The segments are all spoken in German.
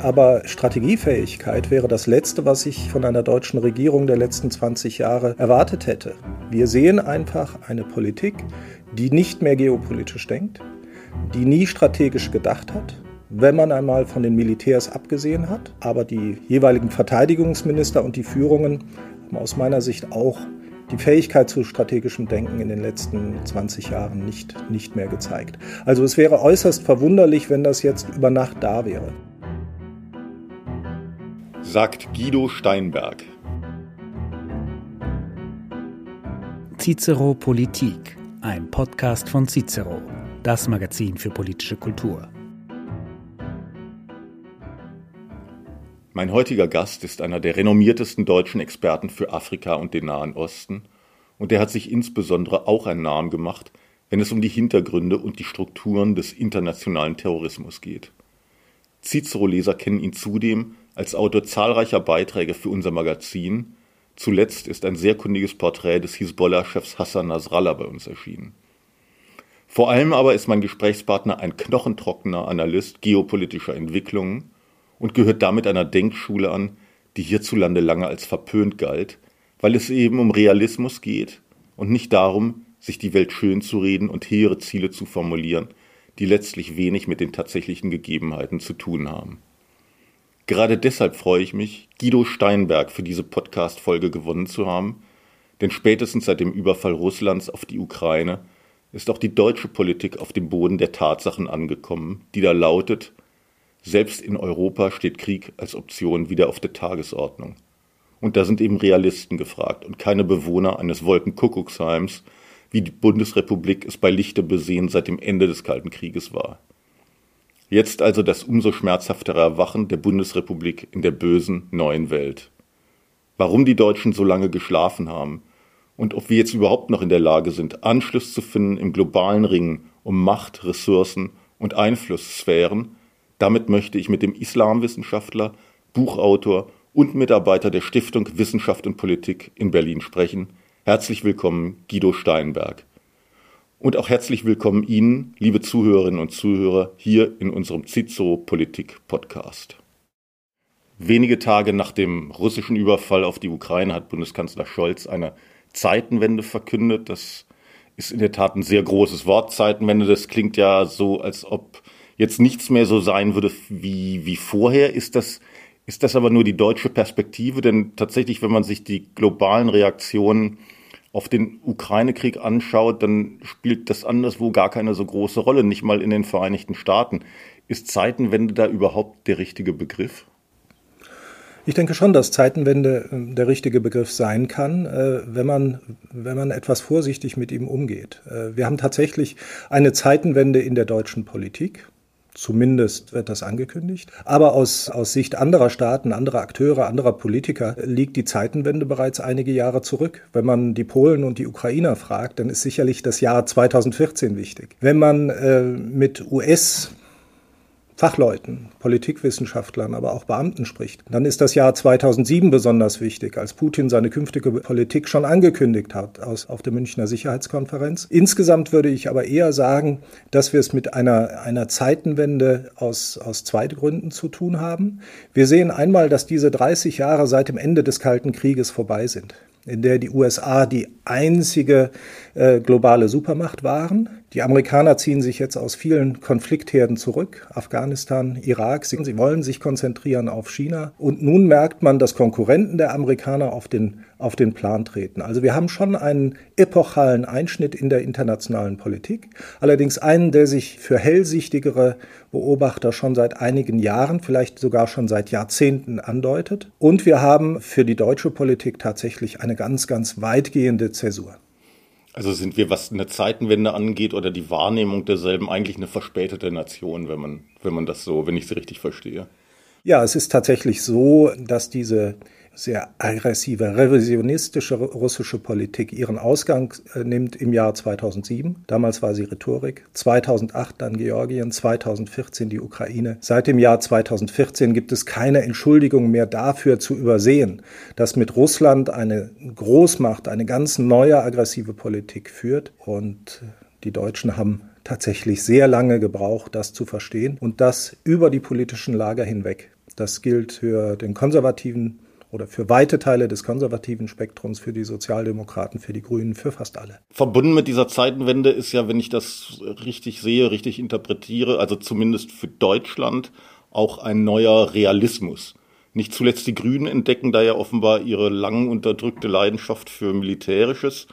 Aber Strategiefähigkeit wäre das Letzte, was ich von einer deutschen Regierung der letzten 20 Jahre erwartet hätte. Wir sehen einfach eine Politik, die nicht mehr geopolitisch denkt, die nie strategisch gedacht hat, wenn man einmal von den Militärs abgesehen hat. Aber die jeweiligen Verteidigungsminister und die Führungen haben aus meiner Sicht auch die Fähigkeit zu strategischem Denken in den letzten 20 Jahren nicht, nicht mehr gezeigt. Also es wäre äußerst verwunderlich, wenn das jetzt über Nacht da wäre. Sagt Guido Steinberg. Cicero Politik, ein Podcast von Cicero, das Magazin für politische Kultur. Mein heutiger Gast ist einer der renommiertesten deutschen Experten für Afrika und den Nahen Osten, und er hat sich insbesondere auch einen Namen gemacht, wenn es um die Hintergründe und die Strukturen des internationalen Terrorismus geht. Cicero-Leser kennen ihn zudem als Autor zahlreicher Beiträge für unser Magazin. Zuletzt ist ein sehr kundiges Porträt des Hisbollah-Chefs Hassan Nasrallah bei uns erschienen. Vor allem aber ist mein Gesprächspartner ein knochentrockener Analyst geopolitischer Entwicklungen und gehört damit einer Denkschule an, die hierzulande lange als verpönt galt, weil es eben um Realismus geht und nicht darum, sich die Welt schön zu reden und hehre Ziele zu formulieren, die letztlich wenig mit den tatsächlichen Gegebenheiten zu tun haben. Gerade deshalb freue ich mich, Guido Steinberg für diese Podcast-Folge gewonnen zu haben, denn spätestens seit dem Überfall Russlands auf die Ukraine ist auch die deutsche Politik auf dem Boden der Tatsachen angekommen, die da lautet, selbst in Europa steht Krieg als Option wieder auf der Tagesordnung. Und da sind eben Realisten gefragt und keine Bewohner eines Wolkenkuckucksheims, wie die Bundesrepublik es bei Lichte besehen seit dem Ende des Kalten Krieges war. Jetzt also das umso schmerzhaftere Erwachen der Bundesrepublik in der bösen neuen Welt. Warum die Deutschen so lange geschlafen haben und ob wir jetzt überhaupt noch in der Lage sind, Anschluss zu finden im globalen Ring um Macht, Ressourcen und Einflusssphären, damit möchte ich mit dem Islamwissenschaftler, Buchautor und Mitarbeiter der Stiftung Wissenschaft und Politik in Berlin sprechen. Herzlich willkommen, Guido Steinberg. Und auch herzlich willkommen Ihnen, liebe Zuhörerinnen und Zuhörer, hier in unserem Cicero Politik Podcast. Wenige Tage nach dem russischen Überfall auf die Ukraine hat Bundeskanzler Scholz eine Zeitenwende verkündet. Das ist in der Tat ein sehr großes Wort, Zeitenwende. Das klingt ja so, als ob jetzt nichts mehr so sein würde wie, wie vorher. Ist das, ist das aber nur die deutsche Perspektive? Denn tatsächlich, wenn man sich die globalen Reaktionen auf den Ukraine-Krieg anschaut, dann spielt das anderswo gar keine so große Rolle, nicht mal in den Vereinigten Staaten. Ist Zeitenwende da überhaupt der richtige Begriff? Ich denke schon, dass Zeitenwende äh, der richtige Begriff sein kann, äh, wenn man, wenn man etwas vorsichtig mit ihm umgeht. Äh, wir haben tatsächlich eine Zeitenwende in der deutschen Politik. Zumindest wird das angekündigt. Aber aus, aus Sicht anderer Staaten, anderer Akteure, anderer Politiker liegt die Zeitenwende bereits einige Jahre zurück. Wenn man die Polen und die Ukrainer fragt, dann ist sicherlich das Jahr 2014 wichtig. Wenn man äh, mit US Fachleuten, Politikwissenschaftlern, aber auch Beamten spricht, dann ist das Jahr 2007 besonders wichtig, als Putin seine künftige Politik schon angekündigt hat aus, auf der Münchner Sicherheitskonferenz. Insgesamt würde ich aber eher sagen, dass wir es mit einer, einer Zeitenwende aus, aus zwei Gründen zu tun haben. Wir sehen einmal, dass diese 30 Jahre seit dem Ende des Kalten Krieges vorbei sind in der die USA die einzige äh, globale Supermacht waren. Die Amerikaner ziehen sich jetzt aus vielen Konfliktherden zurück, Afghanistan, Irak. Sie, sie wollen sich konzentrieren auf China. Und nun merkt man, dass Konkurrenten der Amerikaner auf den auf den Plan treten. Also wir haben schon einen epochalen Einschnitt in der internationalen Politik, allerdings einen, der sich für hellsichtigere Beobachter schon seit einigen Jahren, vielleicht sogar schon seit Jahrzehnten andeutet. Und wir haben für die deutsche Politik tatsächlich eine ganz, ganz weitgehende Zäsur. Also sind wir, was eine Zeitenwende angeht oder die Wahrnehmung derselben, eigentlich eine verspätete Nation, wenn man, wenn man das so, wenn ich sie richtig verstehe? Ja, es ist tatsächlich so, dass diese sehr aggressive, revisionistische russische Politik ihren Ausgang äh, nimmt im Jahr 2007. Damals war sie Rhetorik. 2008 dann Georgien, 2014 die Ukraine. Seit dem Jahr 2014 gibt es keine Entschuldigung mehr dafür zu übersehen, dass mit Russland eine Großmacht eine ganz neue aggressive Politik führt. Und die Deutschen haben tatsächlich sehr lange gebraucht, das zu verstehen und das über die politischen Lager hinweg Das gilt für den konservativen oder für weite Teile des konservativen Spektrums, für die Sozialdemokraten, für die Grünen, für fast alle. Verbunden mit dieser Zeitenwende ist ja, wenn ich das richtig sehe, richtig interpretiere, also zumindest für Deutschland auch ein neuer Realismus. Nicht zuletzt die Grünen entdecken da ja offenbar ihre lang unterdrückte Leidenschaft für Militärisches.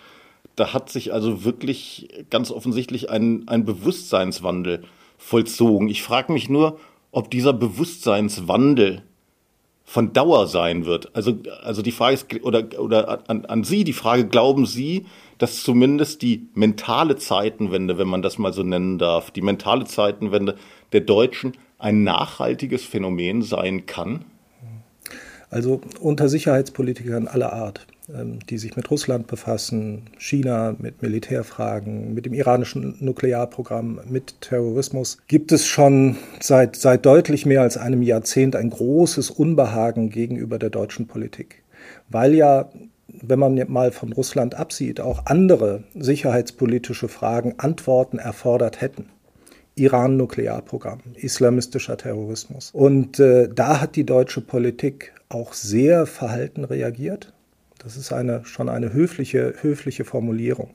Da hat sich also wirklich ganz offensichtlich ein, ein Bewusstseinswandel vollzogen. Ich frage mich nur, ob dieser Bewusstseinswandel von Dauer sein wird. Also, also die Frage ist, oder, oder an, an Sie die Frage, glauben Sie, dass zumindest die mentale Zeitenwende, wenn man das mal so nennen darf, die mentale Zeitenwende der Deutschen ein nachhaltiges Phänomen sein kann? Also unter Sicherheitspolitikern aller Art, die sich mit Russland befassen, China, mit Militärfragen, mit dem iranischen Nuklearprogramm, mit Terrorismus, gibt es schon seit, seit deutlich mehr als einem Jahrzehnt ein großes Unbehagen gegenüber der deutschen Politik. Weil ja wenn man mal von Russland absieht, auch andere sicherheitspolitische Fragen Antworten erfordert hätten. Iran-Nuklearprogramm, islamistischer Terrorismus. Und äh, da hat die deutsche Politik auch sehr verhalten reagiert. Das ist eine, schon eine höfliche, höfliche Formulierung.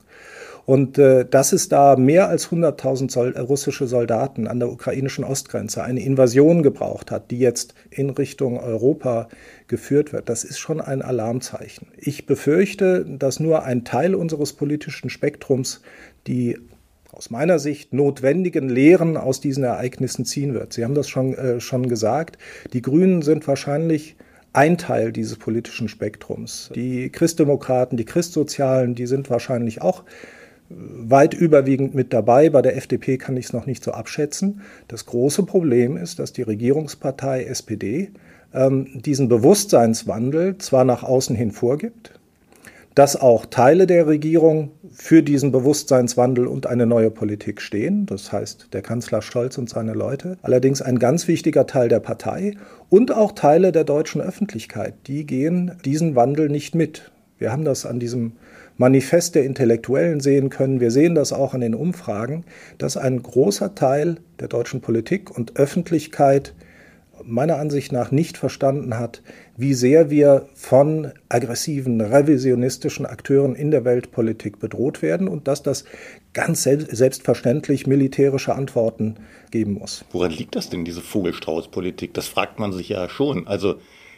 Und äh, dass es da mehr als 100.000 Sol russische Soldaten an der ukrainischen Ostgrenze eine Invasion gebraucht hat, die jetzt in Richtung Europa geführt wird, das ist schon ein Alarmzeichen. Ich befürchte, dass nur ein Teil unseres politischen Spektrums die aus meiner Sicht notwendigen Lehren aus diesen Ereignissen ziehen wird. Sie haben das schon, äh, schon gesagt. Die Grünen sind wahrscheinlich ein Teil dieses politischen Spektrums. Die Christdemokraten, die Christsozialen, die sind wahrscheinlich auch äh, weit überwiegend mit dabei. Bei der FDP kann ich es noch nicht so abschätzen. Das große Problem ist, dass die Regierungspartei SPD ähm, diesen Bewusstseinswandel zwar nach außen hin vorgibt, dass auch Teile der Regierung für diesen Bewusstseinswandel und eine neue Politik stehen. Das heißt, der Kanzler Scholz und seine Leute. Allerdings ein ganz wichtiger Teil der Partei und auch Teile der deutschen Öffentlichkeit, die gehen diesen Wandel nicht mit. Wir haben das an diesem Manifest der Intellektuellen sehen können. Wir sehen das auch an den Umfragen, dass ein großer Teil der deutschen Politik und Öffentlichkeit meiner Ansicht nach nicht verstanden hat, wie sehr wir von aggressiven, revisionistischen Akteuren in der Weltpolitik bedroht werden und dass das ganz selbstverständlich militärische Antworten geben muss. Woran liegt das denn, diese Vogelstrauß-Politik? Das fragt man sich ja schon. Also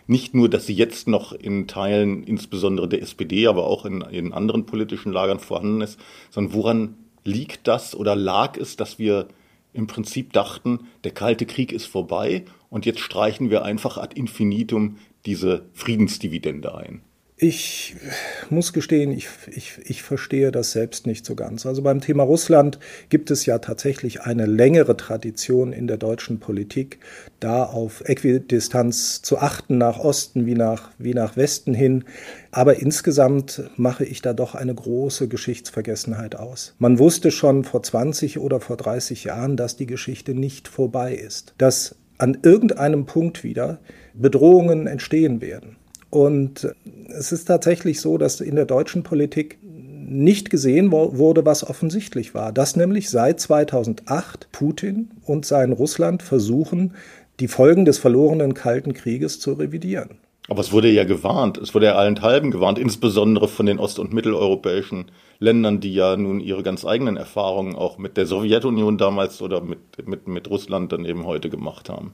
nicht nur, dass sie jetzt noch in Teilen, insbesondere der SPD, aber auch in, in anderen politischen Lagern vorhanden ist, sondern woran liegt das oder lag es, dass wir im Prinzip dachten, der Kalte Krieg ist vorbei und jetzt streichen wir einfach ad infinitum diese Friedensdividende ein. Ich muss gestehen, ich, ich, ich verstehe das selbst nicht so ganz. Also beim Thema Russland gibt es ja tatsächlich eine längere Tradition in der deutschen Politik, da auf Äquidistanz zu achten nach Osten wie nach, wie nach Westen hin. Aber insgesamt mache ich da doch eine große Geschichtsvergessenheit aus. Man wusste schon vor 20 oder vor 30 Jahren, dass die Geschichte nicht vorbei ist, dass an irgendeinem Punkt wieder Bedrohungen entstehen werden. Und es ist tatsächlich so, dass in der deutschen Politik nicht gesehen wurde, was offensichtlich war, dass nämlich seit 2008 Putin und sein Russland versuchen, die Folgen des verlorenen Kalten Krieges zu revidieren. Aber es wurde ja gewarnt, es wurde ja allenthalben gewarnt, insbesondere von den ost- und mitteleuropäischen Ländern, die ja nun ihre ganz eigenen Erfahrungen auch mit der Sowjetunion damals oder mit, mit, mit Russland dann eben heute gemacht haben.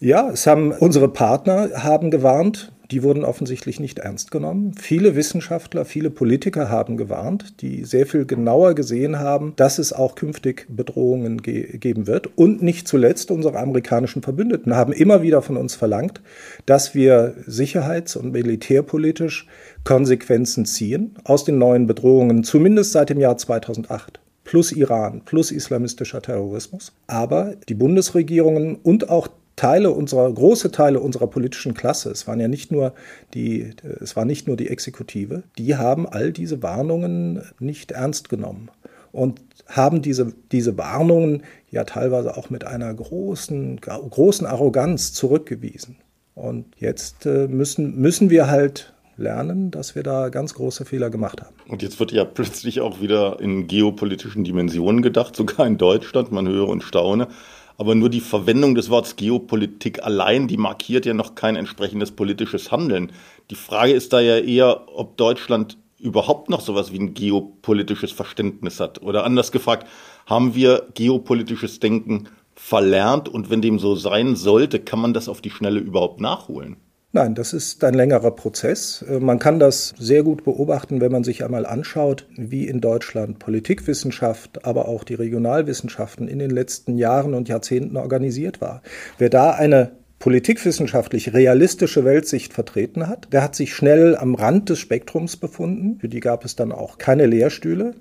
Ja, es haben unsere Partner haben gewarnt, die wurden offensichtlich nicht ernst genommen. Viele Wissenschaftler, viele Politiker haben gewarnt, die sehr viel genauer gesehen haben, dass es auch künftig Bedrohungen ge geben wird. Und nicht zuletzt unsere amerikanischen Verbündeten haben immer wieder von uns verlangt, dass wir sicherheits- und militärpolitisch Konsequenzen ziehen aus den neuen Bedrohungen, zumindest seit dem Jahr 2008 plus Iran, plus islamistischer Terrorismus. Aber die Bundesregierungen und auch Teile unserer, große Teile unserer politischen Klasse, es waren ja nicht nur die, es war nicht nur die Exekutive, die haben all diese Warnungen nicht ernst genommen und haben diese, diese Warnungen ja teilweise auch mit einer großen, großen Arroganz zurückgewiesen. Und jetzt äh, müssen, müssen wir halt lernen, dass wir da ganz große Fehler gemacht haben. Und jetzt wird ja plötzlich auch wieder in geopolitischen Dimensionen gedacht, sogar in Deutschland, man höre und staune. Aber nur die Verwendung des Wortes Geopolitik allein, die markiert ja noch kein entsprechendes politisches Handeln. Die Frage ist da ja eher, ob Deutschland überhaupt noch sowas wie ein geopolitisches Verständnis hat. Oder anders gefragt, haben wir geopolitisches Denken verlernt und wenn dem so sein sollte, kann man das auf die Schnelle überhaupt nachholen? Nein, das ist ein längerer Prozess. Äh, man kann das sehr gut beobachten, wenn man sich einmal anschaut, wie in Deutschland Politikwissenschaft, aber auch die Regionalwissenschaften in den letzten Jahren und Jahrzehnten organisiert war. Wer da eine politikwissenschaftlich realistische Weltsicht vertreten hat. Der hat sich schnell am Rand des Spektrums befunden. Für die gab es dann auch keine Lehrstühle.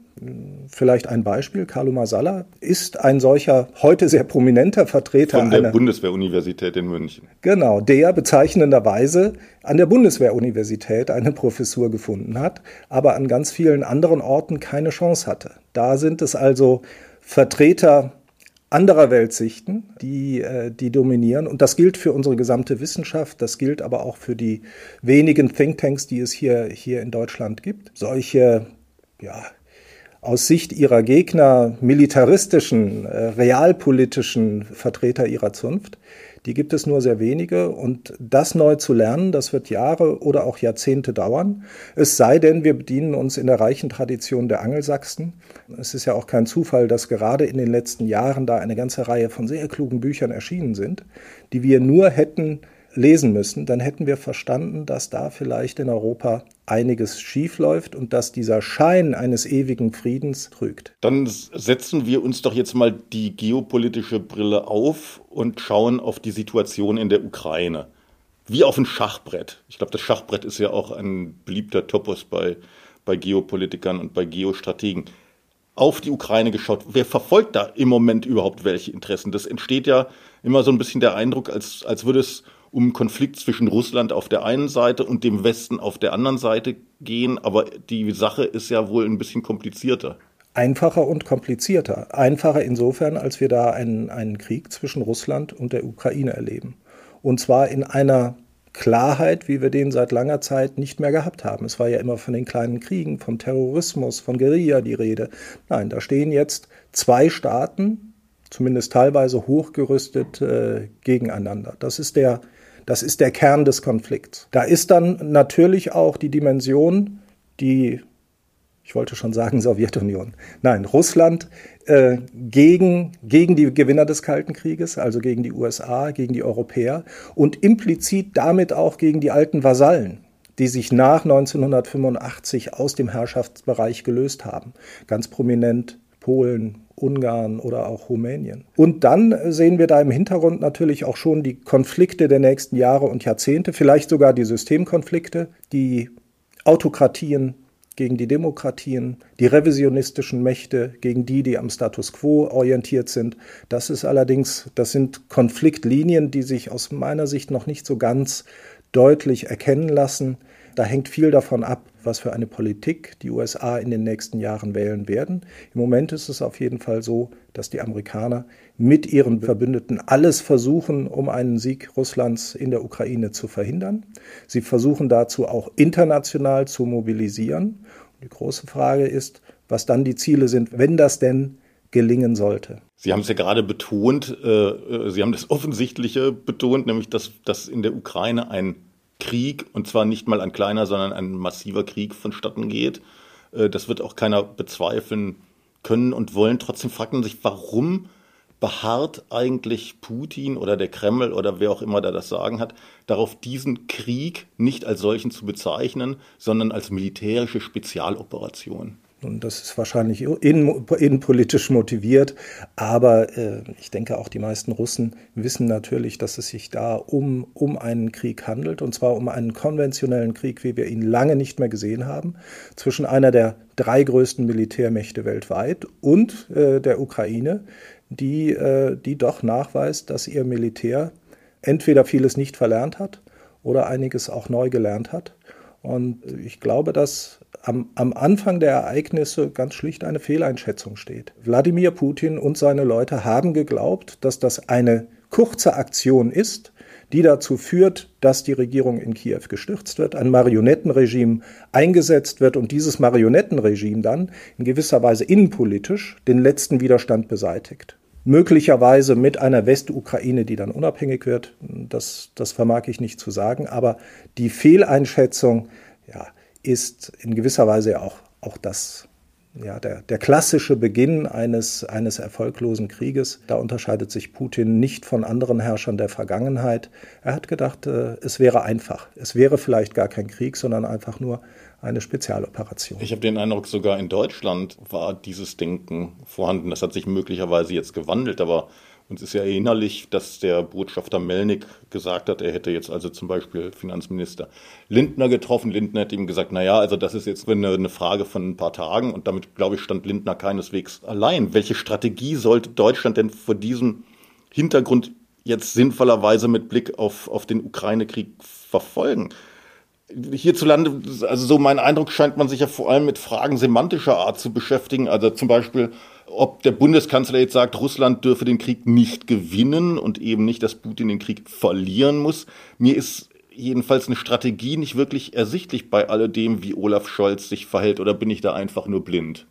Vielleicht ein Beispiel. Carlo Masala ist ein solcher heute sehr prominenter Vertreter von der einer, Bundeswehruniversität in München. Genau, der bezeichnenderweise an der Bundeswehruniversität eine Professur gefunden hat, aber an ganz vielen anderen Orten keine Chance hatte. Da sind es also Vertreter anderer Weltsichten, die, äh, die dominieren. Und das gilt für unsere gesamte Wissenschaft, das gilt aber auch für die wenigen Thinktanks, die es hier, hier in Deutschland gibt. Solche, ja, aus Sicht ihrer Gegner militaristischen, äh, realpolitischen Vertreter ihrer Zunft, die gibt es nur sehr wenige und das neu zu lernen, das wird Jahre oder auch Jahrzehnte dauern. Es sei denn, wir bedienen uns in der reichen Tradition der Angelsachsen. Es ist ja auch kein Zufall, dass gerade in den letzten Jahren da eine ganze Reihe von sehr klugen Büchern erschienen sind, die wir nur hätten lesen müssen, dann hätten wir verstanden, dass da vielleicht in Europa einiges schiefläuft und dass dieser Schein eines ewigen Friedens trügt. Dann setzen wir uns doch jetzt mal die geopolitische Brille auf und schauen auf die Situation in der Ukraine. Wie auf ein Schachbrett. Ich glaube, das Schachbrett ist ja auch ein beliebter Topos bei, bei Geopolitikern und bei Geostrategen. Auf die Ukraine geschaut. Wer verfolgt da im Moment überhaupt welche Interessen? Das entsteht ja immer so ein bisschen der Eindruck, als, als würde es um Konflikt zwischen Russland auf der einen Seite und dem Westen auf der anderen Seite gehen. Aber die Sache ist ja wohl ein bisschen komplizierter. Einfacher und komplizierter. Einfacher insofern, als wir da einen, einen Krieg zwischen Russland und der Ukraine erleben. Und zwar in einer Klarheit, wie wir den seit langer Zeit nicht mehr gehabt haben. Es war ja immer von den kleinen Kriegen, vom Terrorismus, von Guerilla die Rede. Nein, da stehen jetzt zwei Staaten, zumindest teilweise hochgerüstet, äh, gegeneinander. Das ist der das ist der Kern des Konflikts. Da ist dann natürlich auch die Dimension, die, ich wollte schon sagen Sowjetunion, nein, Russland äh, gegen, gegen die Gewinner des Kalten Krieges, also gegen die USA, gegen die Europäer und implizit damit auch gegen die alten Vasallen die sich nach 1985 aus dem Herrschaftsbereich gelöst haben. Ganz prominent Polen, Ungarn oder auch Rumänien. Und dann sehen wir da im Hintergrund natürlich auch schon die Konflikte der nächsten Jahre und Jahrzehnte, vielleicht sogar die Systemkonflikte, die Autokratien gegen die Demokratien, die revisionistischen Mächte gegen die, die am Status quo orientiert sind. Das ist allerdings, das sind Konfliktlinien, die sich aus meiner Sicht noch nicht so ganz deutlich erkennen lassen. Da hängt viel davon ab, was für eine Politik die USA in den nächsten Jahren wählen werden. Im Moment ist es auf jeden Fall so, dass die Amerikaner mit ihren Verbündeten alles versuchen, um einen Sieg Russlands in der Ukraine zu verhindern. Sie versuchen dazu auch international zu mobilisieren. die große Frage ist, was dann die Ziele sind, wenn das denn gelingen sollte. Sie haben es ja gerade betont, äh, äh Sie haben das Offensichtliche betont, nämlich dass, dass in der Ukraine ein Krieg, und zwar nicht mal ein kleiner, sondern ein massiver Krieg vonstatten geht. Äh, das wird auch keiner bezweifeln können und wollen. Trotzdem fragt man sich, warum beharrt eigentlich Putin oder der Kreml oder wer auch immer da das Sagen hat, darauf, diesen Krieg nicht als solchen zu bezeichnen, sondern als militärische Spezialoperation? Und das ist wahrscheinlich innenpolitisch motiviert. Aber äh, ich denke, auch die meisten Russen wissen natürlich, dass es sich da um, um einen Krieg handelt. Und zwar um einen konventionellen Krieg, wie wir ihn lange nicht mehr gesehen haben, zwischen einer der drei größten Militärmächte weltweit und äh, der Ukraine, die, äh, die doch nachweist, dass ihr Militär entweder vieles nicht verlernt hat oder einiges auch neu gelernt hat. Und ich glaube, dass am, am Anfang der Ereignisse ganz schlicht eine Fehleinschätzung steht. Wladimir Putin und seine Leute haben geglaubt, dass das eine kurze Aktion ist, die dazu führt, dass die Regierung in Kiew gestürzt wird, ein Marionettenregime eingesetzt wird und dieses Marionettenregime dann in gewisser Weise innenpolitisch den letzten Widerstand beseitigt. möglicherweise mit einer Westukraine, die dann unabhängig wird. Das, das vermag ich nicht zu sagen. Aber die Fehleinschätzung ja, ist in gewisser Weise auch, auch das, ja, der, der klassische Beginn eines, eines erfolglosen Krieges. Da unterscheidet sich Putin nicht von anderen Herrschern der Vergangenheit. Er hat gedacht, äh, es wäre einfach. Es wäre vielleicht gar kein Krieg, sondern einfach nur eine Spezialoperation. Ich habe den Eindruck, sogar in Deutschland war dieses Denken vorhanden. Das hat sich möglicherweise jetzt gewandelt, aber uns ist ja erinnerlich, dass der Botschafter Melnik gesagt hat, er hätte jetzt also zum Beispiel Finanzminister Lindner getroffen. Lindner hat ihm gesagt, naja, also das ist jetzt eine, eine Frage von ein paar Tagen und damit, glaube ich, stand Lindner keineswegs allein. Welche Strategie sollte Deutschland denn vor diesem Hintergrund jetzt sinnvollerweise mit Blick auf, auf den Ukraine-Krieg verfolgen? hierzulande, also so mein Eindruck scheint man sich ja vor allem mit Fragen semantischer Art zu beschäftigen. Also zum Beispiel, ob der Bundeskanzler jetzt sagt, Russland dürfe den Krieg nicht gewinnen und eben nicht, dass Putin den Krieg verlieren muss. Mir ist jedenfalls eine Strategie nicht wirklich ersichtlich bei alledem, wie Olaf Scholz sich verhält, oder bin ich da einfach nur blind?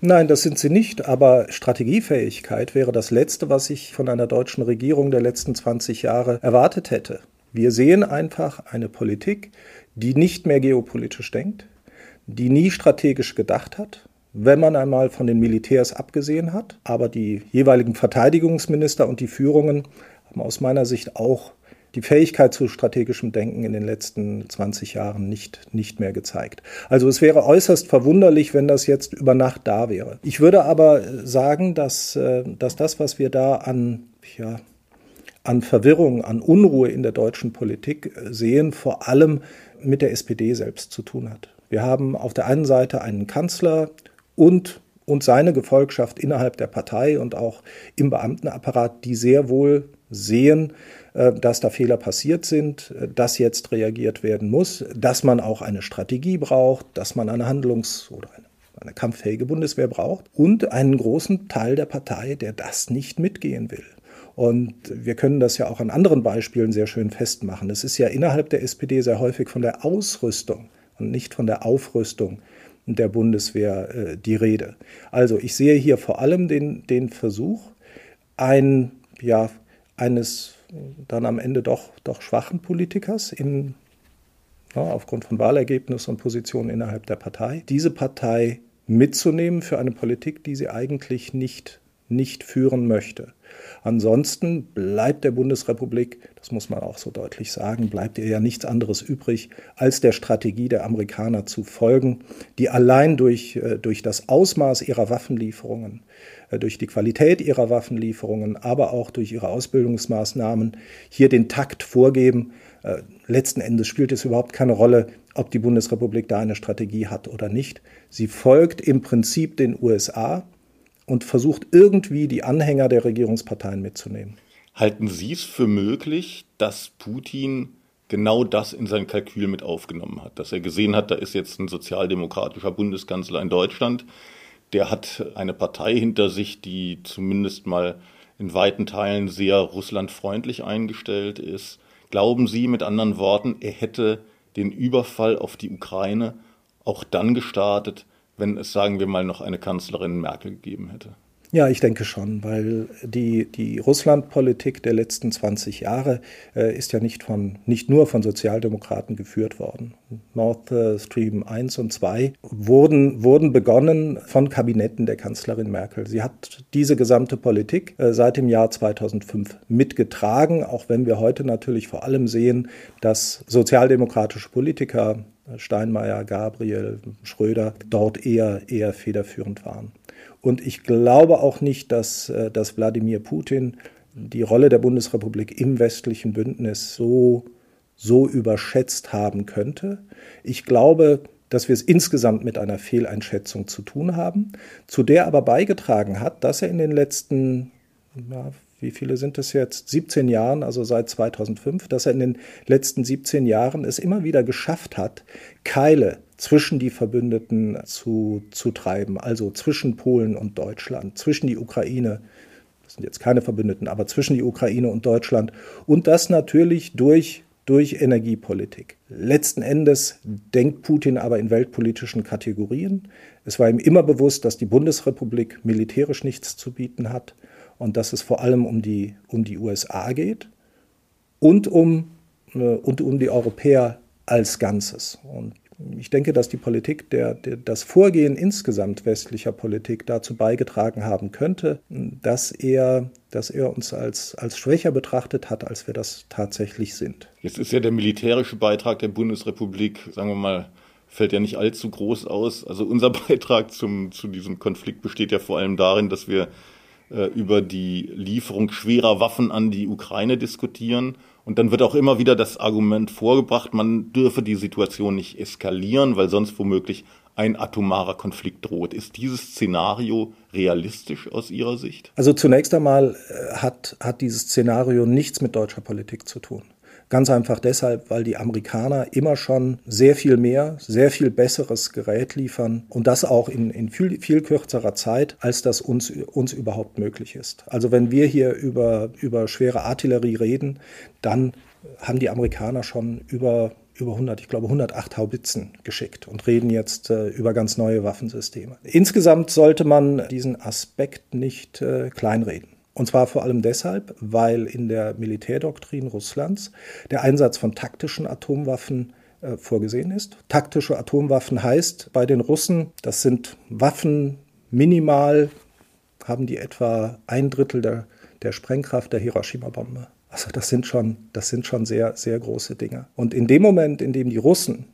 Nein, das sind sie nicht, aber Strategiefähigkeit wäre das Letzte, was ich von einer deutschen Regierung der letzten 20 Jahre erwartet hätte. Wir sehen einfach eine Politik, die nicht mehr geopolitisch denkt, die nie strategisch gedacht hat, wenn man einmal von den Militärs abgesehen hat. Aber die jeweiligen Verteidigungsminister und die Führungen haben aus meiner Sicht auch die Fähigkeit zu strategischem Denken in den letzten 20 Jahren nicht, nicht mehr gezeigt. Also es wäre äußerst verwunderlich, wenn das jetzt über Nacht da wäre. Ich würde aber sagen, dass, äh, dass das, was wir da an, ja, an Verwirrung, an Unruhe in der deutschen Politik äh, sehen, vor allem mit der SPD selbst zu tun hat. Wir haben auf der einen Seite einen Kanzler und, und seine Gefolgschaft innerhalb der Partei und auch im Beamtenapparat, die sehr wohl sehen, äh, dass da Fehler passiert sind, äh, dass jetzt reagiert werden muss, dass man auch eine Strategie braucht, dass man eine Handlungs- oder eine, eine kampffähige Bundeswehr braucht und einen großen Teil der Partei, der das nicht mitgehen will. Und wir können das ja auch an anderen Beispielen sehr schön festmachen. Es ist ja innerhalb der SPD sehr häufig von der Ausrüstung und nicht von der Aufrüstung der Bundeswehr äh, die Rede. Also ich sehe hier vor allem den, den Versuch, ein, ja, eines dann am Ende doch, doch schwachen Politikers in, ja, aufgrund von Wahlergebnissen und Positionen innerhalb der Partei, diese Partei mitzunehmen für eine Politik, die sie eigentlich nicht, nicht führen möchte. Ansonsten bleibt der Bundesrepublik, das muss man auch so deutlich sagen, bleibt ihr ja nichts anderes übrig, als der Strategie der Amerikaner zu folgen, die allein durch, äh, durch das Ausmaß ihrer Waffenlieferungen, äh, durch die Qualität ihrer Waffenlieferungen, aber auch durch ihre Ausbildungsmaßnahmen hier den Takt vorgeben. Äh, letzten Endes spielt es überhaupt keine Rolle, ob die Bundesrepublik da eine Strategie hat oder nicht. Sie folgt im Prinzip den USA, und versucht irgendwie die Anhänger der Regierungsparteien mitzunehmen. Halten Sie es für möglich, dass Putin genau das in sein Kalkül mit aufgenommen hat, dass er gesehen hat, da ist jetzt ein sozialdemokratischer Bundeskanzler in Deutschland, der hat eine Partei hinter sich, die zumindest mal in weiten Teilen sehr russlandfreundlich eingestellt ist. Glauben Sie mit anderen Worten, er hätte den Überfall auf die Ukraine auch dann gestartet, wenn es, sagen wir mal, noch eine Kanzlerin Merkel gegeben hätte? Ja, ich denke schon, weil die, die Russlandpolitik der letzten 20 Jahre äh, ist ja nicht, von, nicht nur von Sozialdemokraten geführt worden. Nord Stream 1 und 2 wurden, wurden begonnen von Kabinetten der Kanzlerin Merkel. Sie hat diese gesamte Politik äh, seit dem Jahr 2005 mitgetragen, auch wenn wir heute natürlich vor allem sehen, dass sozialdemokratische Politiker Steinmeier, Gabriel, Schröder dort eher, eher federführend waren. Und ich glaube auch nicht, dass, äh, dass Wladimir Putin die Rolle der Bundesrepublik im westlichen Bündnis so, so überschätzt haben könnte. Ich glaube, dass wir es insgesamt mit einer Fehleinschätzung zu tun haben, zu der aber beigetragen hat, dass er in den letzten ja, wie viele sind es jetzt, 17 Jahren, also seit 2005, dass er in den letzten 17 Jahren es immer wieder geschafft hat, Keile zwischen die Verbündeten zu, zu treiben, also zwischen Polen und Deutschland, zwischen die Ukraine, das sind jetzt keine Verbündeten, aber zwischen die Ukraine und Deutschland und das natürlich durch durch Energiepolitik. Letzten Endes denkt Putin aber in weltpolitischen Kategorien. Es war ihm immer bewusst, dass die Bundesrepublik militärisch nichts zu bieten hat und dass es vor allem um die, um die USA geht und um, äh, und um die Europäer als Ganzes. Und ich denke, dass die Politik, der, der, das Vorgehen insgesamt westlicher Politik dazu beigetragen haben könnte, dass er, dass er uns als, als schwächer betrachtet hat, als wir das tatsächlich sind. Jetzt ist ja der militärische Beitrag der Bundesrepublik, sagen wir mal, fällt ja nicht allzu groß aus. Also unser Beitrag zum, zu diesem Konflikt besteht ja vor allem darin, dass wir über die Lieferung schwerer Waffen an die Ukraine diskutieren. Und dann wird auch immer wieder das Argument vorgebracht, man dürfe die Situation nicht eskalieren, weil sonst womöglich ein atomarer Konflikt droht. Ist dieses Szenario realistisch aus Ihrer Sicht? Also zunächst einmal äh, hat, hat dieses Szenario nichts mit deutscher Politik zu tun. Ganz einfach deshalb, weil die Amerikaner immer schon sehr viel mehr, sehr viel besseres Gerät liefern und das auch in, in viel, viel kürzerer Zeit, als das uns, uns überhaupt möglich ist. Also wenn wir hier über, über schwere Artillerie reden, dann haben die Amerikaner schon über über 100, ich glaube 108 Haubitzen geschickt und reden jetzt äh, über ganz neue Waffensysteme. Insgesamt sollte man diesen Aspekt nicht äh, kleinreden. Und zwar vor allem deshalb, weil in der Militärdoktrin Russlands der Einsatz von taktischen Atomwaffen äh, vorgesehen ist. Taktische Atomwaffen heißt bei den Russen, das sind Waffen minimal, haben die etwa ein Drittel der, der Sprengkraft der Hiroshima-Bombe. Also das sind schon, das sind schon sehr, sehr große Dinge. Und in dem Moment, in dem die Russen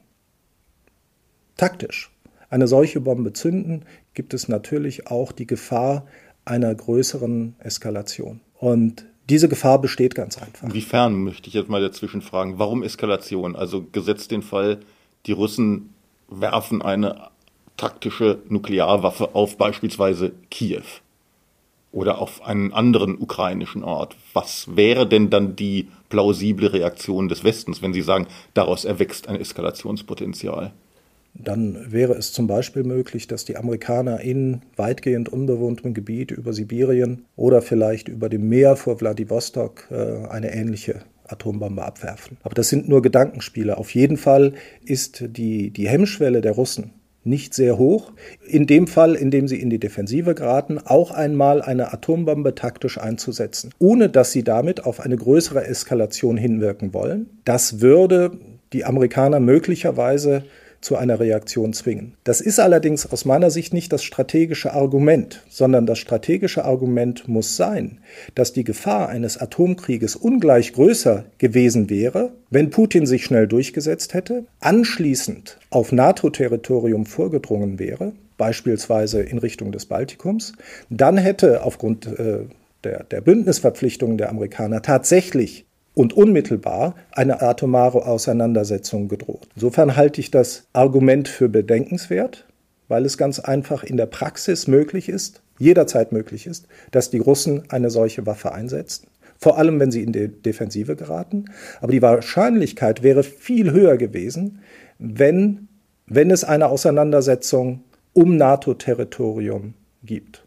taktisch eine solche Bombe zünden, gibt es natürlich auch die Gefahr, einer größeren Eskalation. Und diese Gefahr besteht ganz einfach. Inwiefern möchte ich jetzt mal dazwischen fragen, warum Eskalation? Also gesetzt den Fall, die Russen werfen eine taktische Nuklearwaffe auf beispielsweise Kiew oder auf einen anderen ukrainischen Ort. Was wäre denn dann die plausible Reaktion des Westens, wenn Sie sagen, daraus erwächst ein Eskalationspotenzial? Dann wäre es zum Beispiel möglich, dass die Amerikaner in weitgehend unbewohntem Gebiet über Sibirien oder vielleicht über dem Meer vor Wladiwostok äh, eine ähnliche Atombombe abwerfen. Aber das sind nur Gedankenspiele. Auf jeden Fall ist die, die Hemmschwelle der Russen nicht sehr hoch. In dem Fall, in dem sie in die Defensive geraten, auch einmal eine Atombombe taktisch einzusetzen, ohne dass sie damit auf eine größere Eskalation hinwirken wollen. Das würde die Amerikaner möglicherweise zu einer Reaktion zwingen. Das ist allerdings aus meiner Sicht nicht das strategische Argument, sondern das strategische Argument muss sein, dass die Gefahr eines Atomkrieges ungleich größer gewesen wäre, wenn Putin sich schnell durchgesetzt hätte, anschließend auf NATO-Territorium vorgedrungen wäre, beispielsweise in Richtung des Baltikums, dann hätte aufgrund äh, der, der Bündnisverpflichtungen der Amerikaner tatsächlich und unmittelbar eine atomare Auseinandersetzung gedroht. Insofern halte ich das Argument für bedenkenswert, weil es ganz einfach in der Praxis möglich ist, jederzeit möglich ist, dass die Russen eine solche Waffe einsetzen. Vor allem, wenn sie in die Defensive geraten. Aber die Wahrscheinlichkeit wäre viel höher gewesen, wenn, wenn es eine Auseinandersetzung um NATO-Territorium gibt.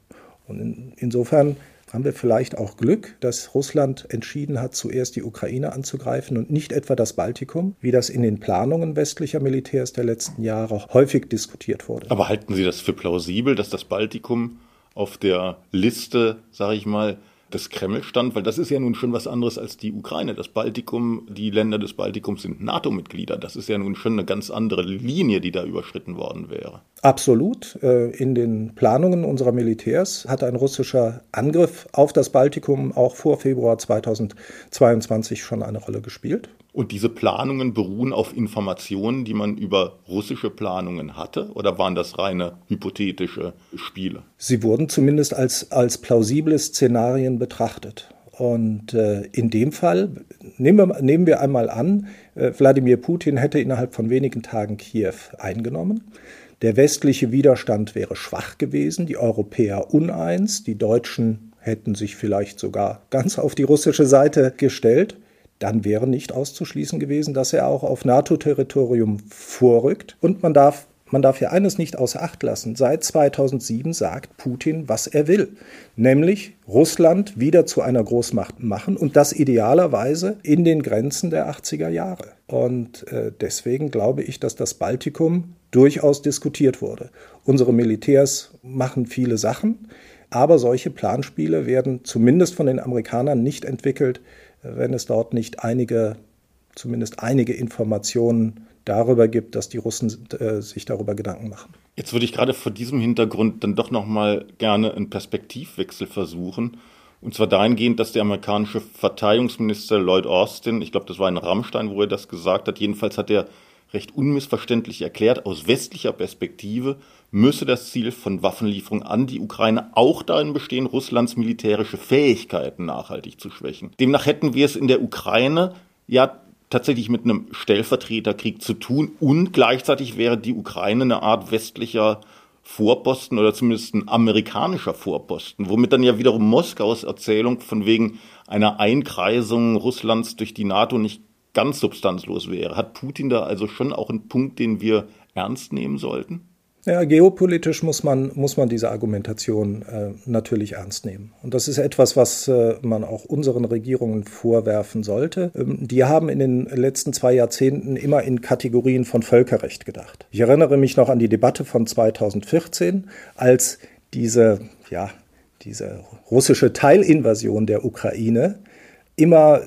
Und in, insofern haben wir vielleicht auch Glück, dass Russland entschieden hat, zuerst die Ukraine anzugreifen und nicht etwa das Baltikum, wie das in den Planungen westlicher Militärs der letzten Jahre häufig diskutiert wurde. Aber halten Sie das für plausibel, dass das Baltikum auf der Liste, sage ich mal, des Kreml stand, weil das ist ja nun schon was anderes als die Ukraine. Das Baltikum, die Länder des Baltikums sind NATO-Mitglieder. Das ist ja nun schon eine ganz andere Linie, die da überschritten worden wäre. Absolut. Äh, in den Planungen unserer Militärs hat ein russischer Angriff auf das Baltikum auch vor Februar 2022 schon eine Rolle gespielt. Und diese Planungen beruhen auf Informationen, die man über russische Planungen hatte? Oder waren das reine hypothetische Spiele? Sie wurden zumindest als, als plausible Szenarien betrachtet. Und äh, in dem Fall nehmen wir, nehmen wir einmal an, äh, Wladimir Putin hätte innerhalb von wenigen Tagen Kiew eingenommen. Der westliche Widerstand wäre schwach gewesen, die Europäer uneins, die Deutschen hätten sich vielleicht sogar ganz auf die russische Seite gestellt dann wäre nicht auszuschließen gewesen, dass er auch auf NATO-Territorium vorrückt. Und man darf man darf ja eines nicht außer Acht lassen. Seit 2007 sagt Putin, was er will, nämlich Russland wieder zu einer Großmacht machen und das idealerweise in den Grenzen der 80er Jahre. Und äh, deswegen glaube ich, dass das Baltikum durchaus diskutiert wurde. Unsere Militärs machen viele Sachen. Aber solche Planspiele werden zumindest von den Amerikanern nicht entwickelt, wenn es dort nicht einige, zumindest einige Informationen darüber gibt, dass die Russen äh, sich darüber Gedanken machen. Jetzt würde ich gerade vor diesem Hintergrund dann doch noch mal gerne einen Perspektivwechsel versuchen. Und zwar dahingehend, dass der amerikanische Verteidigungsminister Lloyd Austin, ich glaube, das war in Rammstein, wo er das gesagt hat, jedenfalls hat er recht unmissverständlich erklärt, aus westlicher Perspektive müsse das Ziel von Waffenlieferungen an die Ukraine auch darin bestehen, Russlands militärische Fähigkeiten nachhaltig zu schwächen. Demnach hätten wir es in der Ukraine ja tatsächlich mit einem Stellvertreterkrieg zu tun und gleichzeitig wäre die Ukraine eine Art westlicher Vorposten oder zumindest ein amerikanischer Vorposten, womit dann ja wiederum Moskaus Erzählung von wegen einer Einkreisung Russlands durch die NATO nicht ganz substanzlos wäre. Hat Putin da also schon auch einen Punkt, den wir ernst nehmen sollten? Ja, geopolitisch muss man, muss man diese Argumentation äh, natürlich ernst nehmen. Und das ist etwas, was äh, man auch unseren Regierungen vorwerfen sollte. Ähm, die haben in den letzten zwei Jahrzehnten immer in Kategorien von Völkerrecht gedacht. Ich erinnere mich noch an die Debatte von 2014, als diese, ja, diese russische Teilinvasion der Ukraine immer,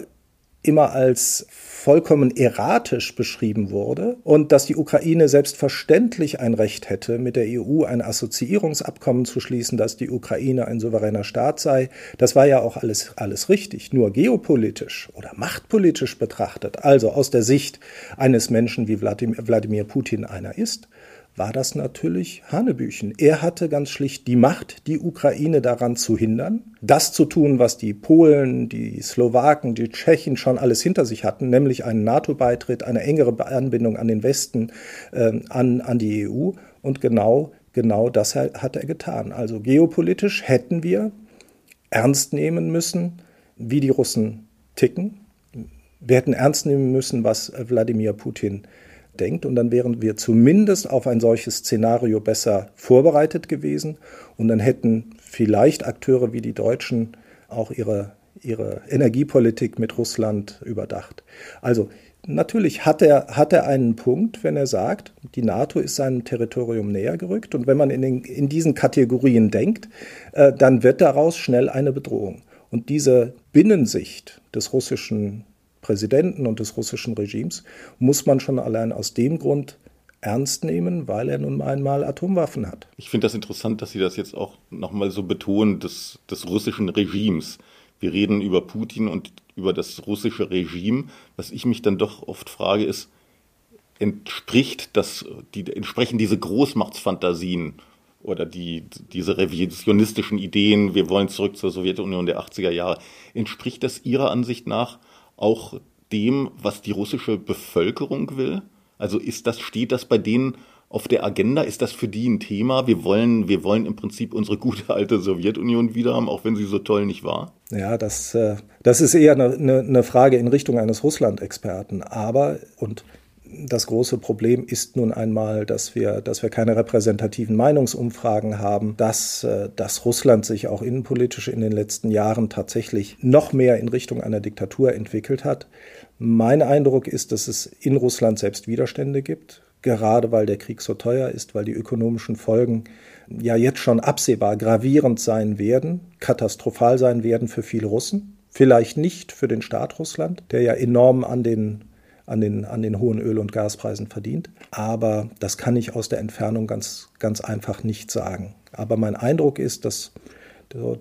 immer als vollkommen erratisch beschrieben wurde und dass die Ukraine selbstverständlich ein Recht hätte, mit der EU ein Assoziierungsabkommen zu schließen, dass die Ukraine ein souveräner Staat sei. Das war ja auch alles, alles richtig. Nur geopolitisch oder machtpolitisch betrachtet, also aus der Sicht eines Menschen wie Wladimir Putin einer ist, war das natürlich Hanebüchen. Er hatte ganz schlicht die Macht, die Ukraine daran zu hindern, das zu tun, was die Polen, die Slowaken, die Tschechen schon alles hinter sich hatten, nämlich einen NATO-Beitritt, eine engere Anbindung an den Westen, äh, an, an die EU. Und genau, genau das hat er getan. Also geopolitisch hätten wir ernst nehmen müssen, wie die Russen ticken. Wir hätten ernst nehmen müssen, was Wladimir Putin denkt. Und dann wären wir zumindest auf ein solches Szenario besser vorbereitet gewesen. Und dann hätten vielleicht Akteure wie die Deutschen auch ihre, ihre Energiepolitik mit Russland überdacht. Also natürlich hat er, hat er einen Punkt, wenn er sagt, die NATO ist seinem Territorium näher gerückt. Und wenn man in, den, in diesen Kategorien denkt, äh, dann wird daraus schnell eine Bedrohung. Und diese Binnensicht des russischen Präsidenten und des russischen Regimes muss man schon allein aus dem Grund ernst nehmen, weil er nun einmal Atomwaffen hat. Ich finde das interessant, dass Sie das jetzt auch nochmal so betonen, des, des russischen Regimes. Wir reden über Putin und über das russische Regime. Was ich mich dann doch oft frage, ist, entspricht das, die, entsprechen diese Großmachtsfantasien oder die, diese revisionistischen Ideen, wir wollen zurück zur Sowjetunion der 80er Jahre, entspricht das Ihrer Ansicht nach auch dem, was die russische Bevölkerung will? Also ist das, steht das bei denen auf der Agenda? Ist das für die ein Thema? Wir wollen, wir wollen im Prinzip unsere gute alte Sowjetunion wieder haben, auch wenn sie so toll nicht war? Ja, das, äh, das ist eher eine, eine Frage in Richtung eines Russland-Experten. Aber, und das große Problem ist nun einmal, dass wir, dass wir keine repräsentativen Meinungsumfragen haben, dass, äh, dass Russland sich auch innenpolitisch in den letzten Jahren tatsächlich noch mehr in Richtung einer Diktatur entwickelt hat. Mein Eindruck ist, dass es in Russland selbst Widerstände gibt, gerade weil der Krieg so teuer ist, weil die ökonomischen Folgen ja jetzt schon absehbar gravierend sein werden, katastrophal sein werden für viele Russen. Vielleicht nicht für den Staat Russland, der ja enorm an den an den, an den hohen Öl- und Gaspreisen verdient. Aber das kann ich aus der Entfernung ganz, ganz einfach nicht sagen. Aber mein Eindruck ist, dass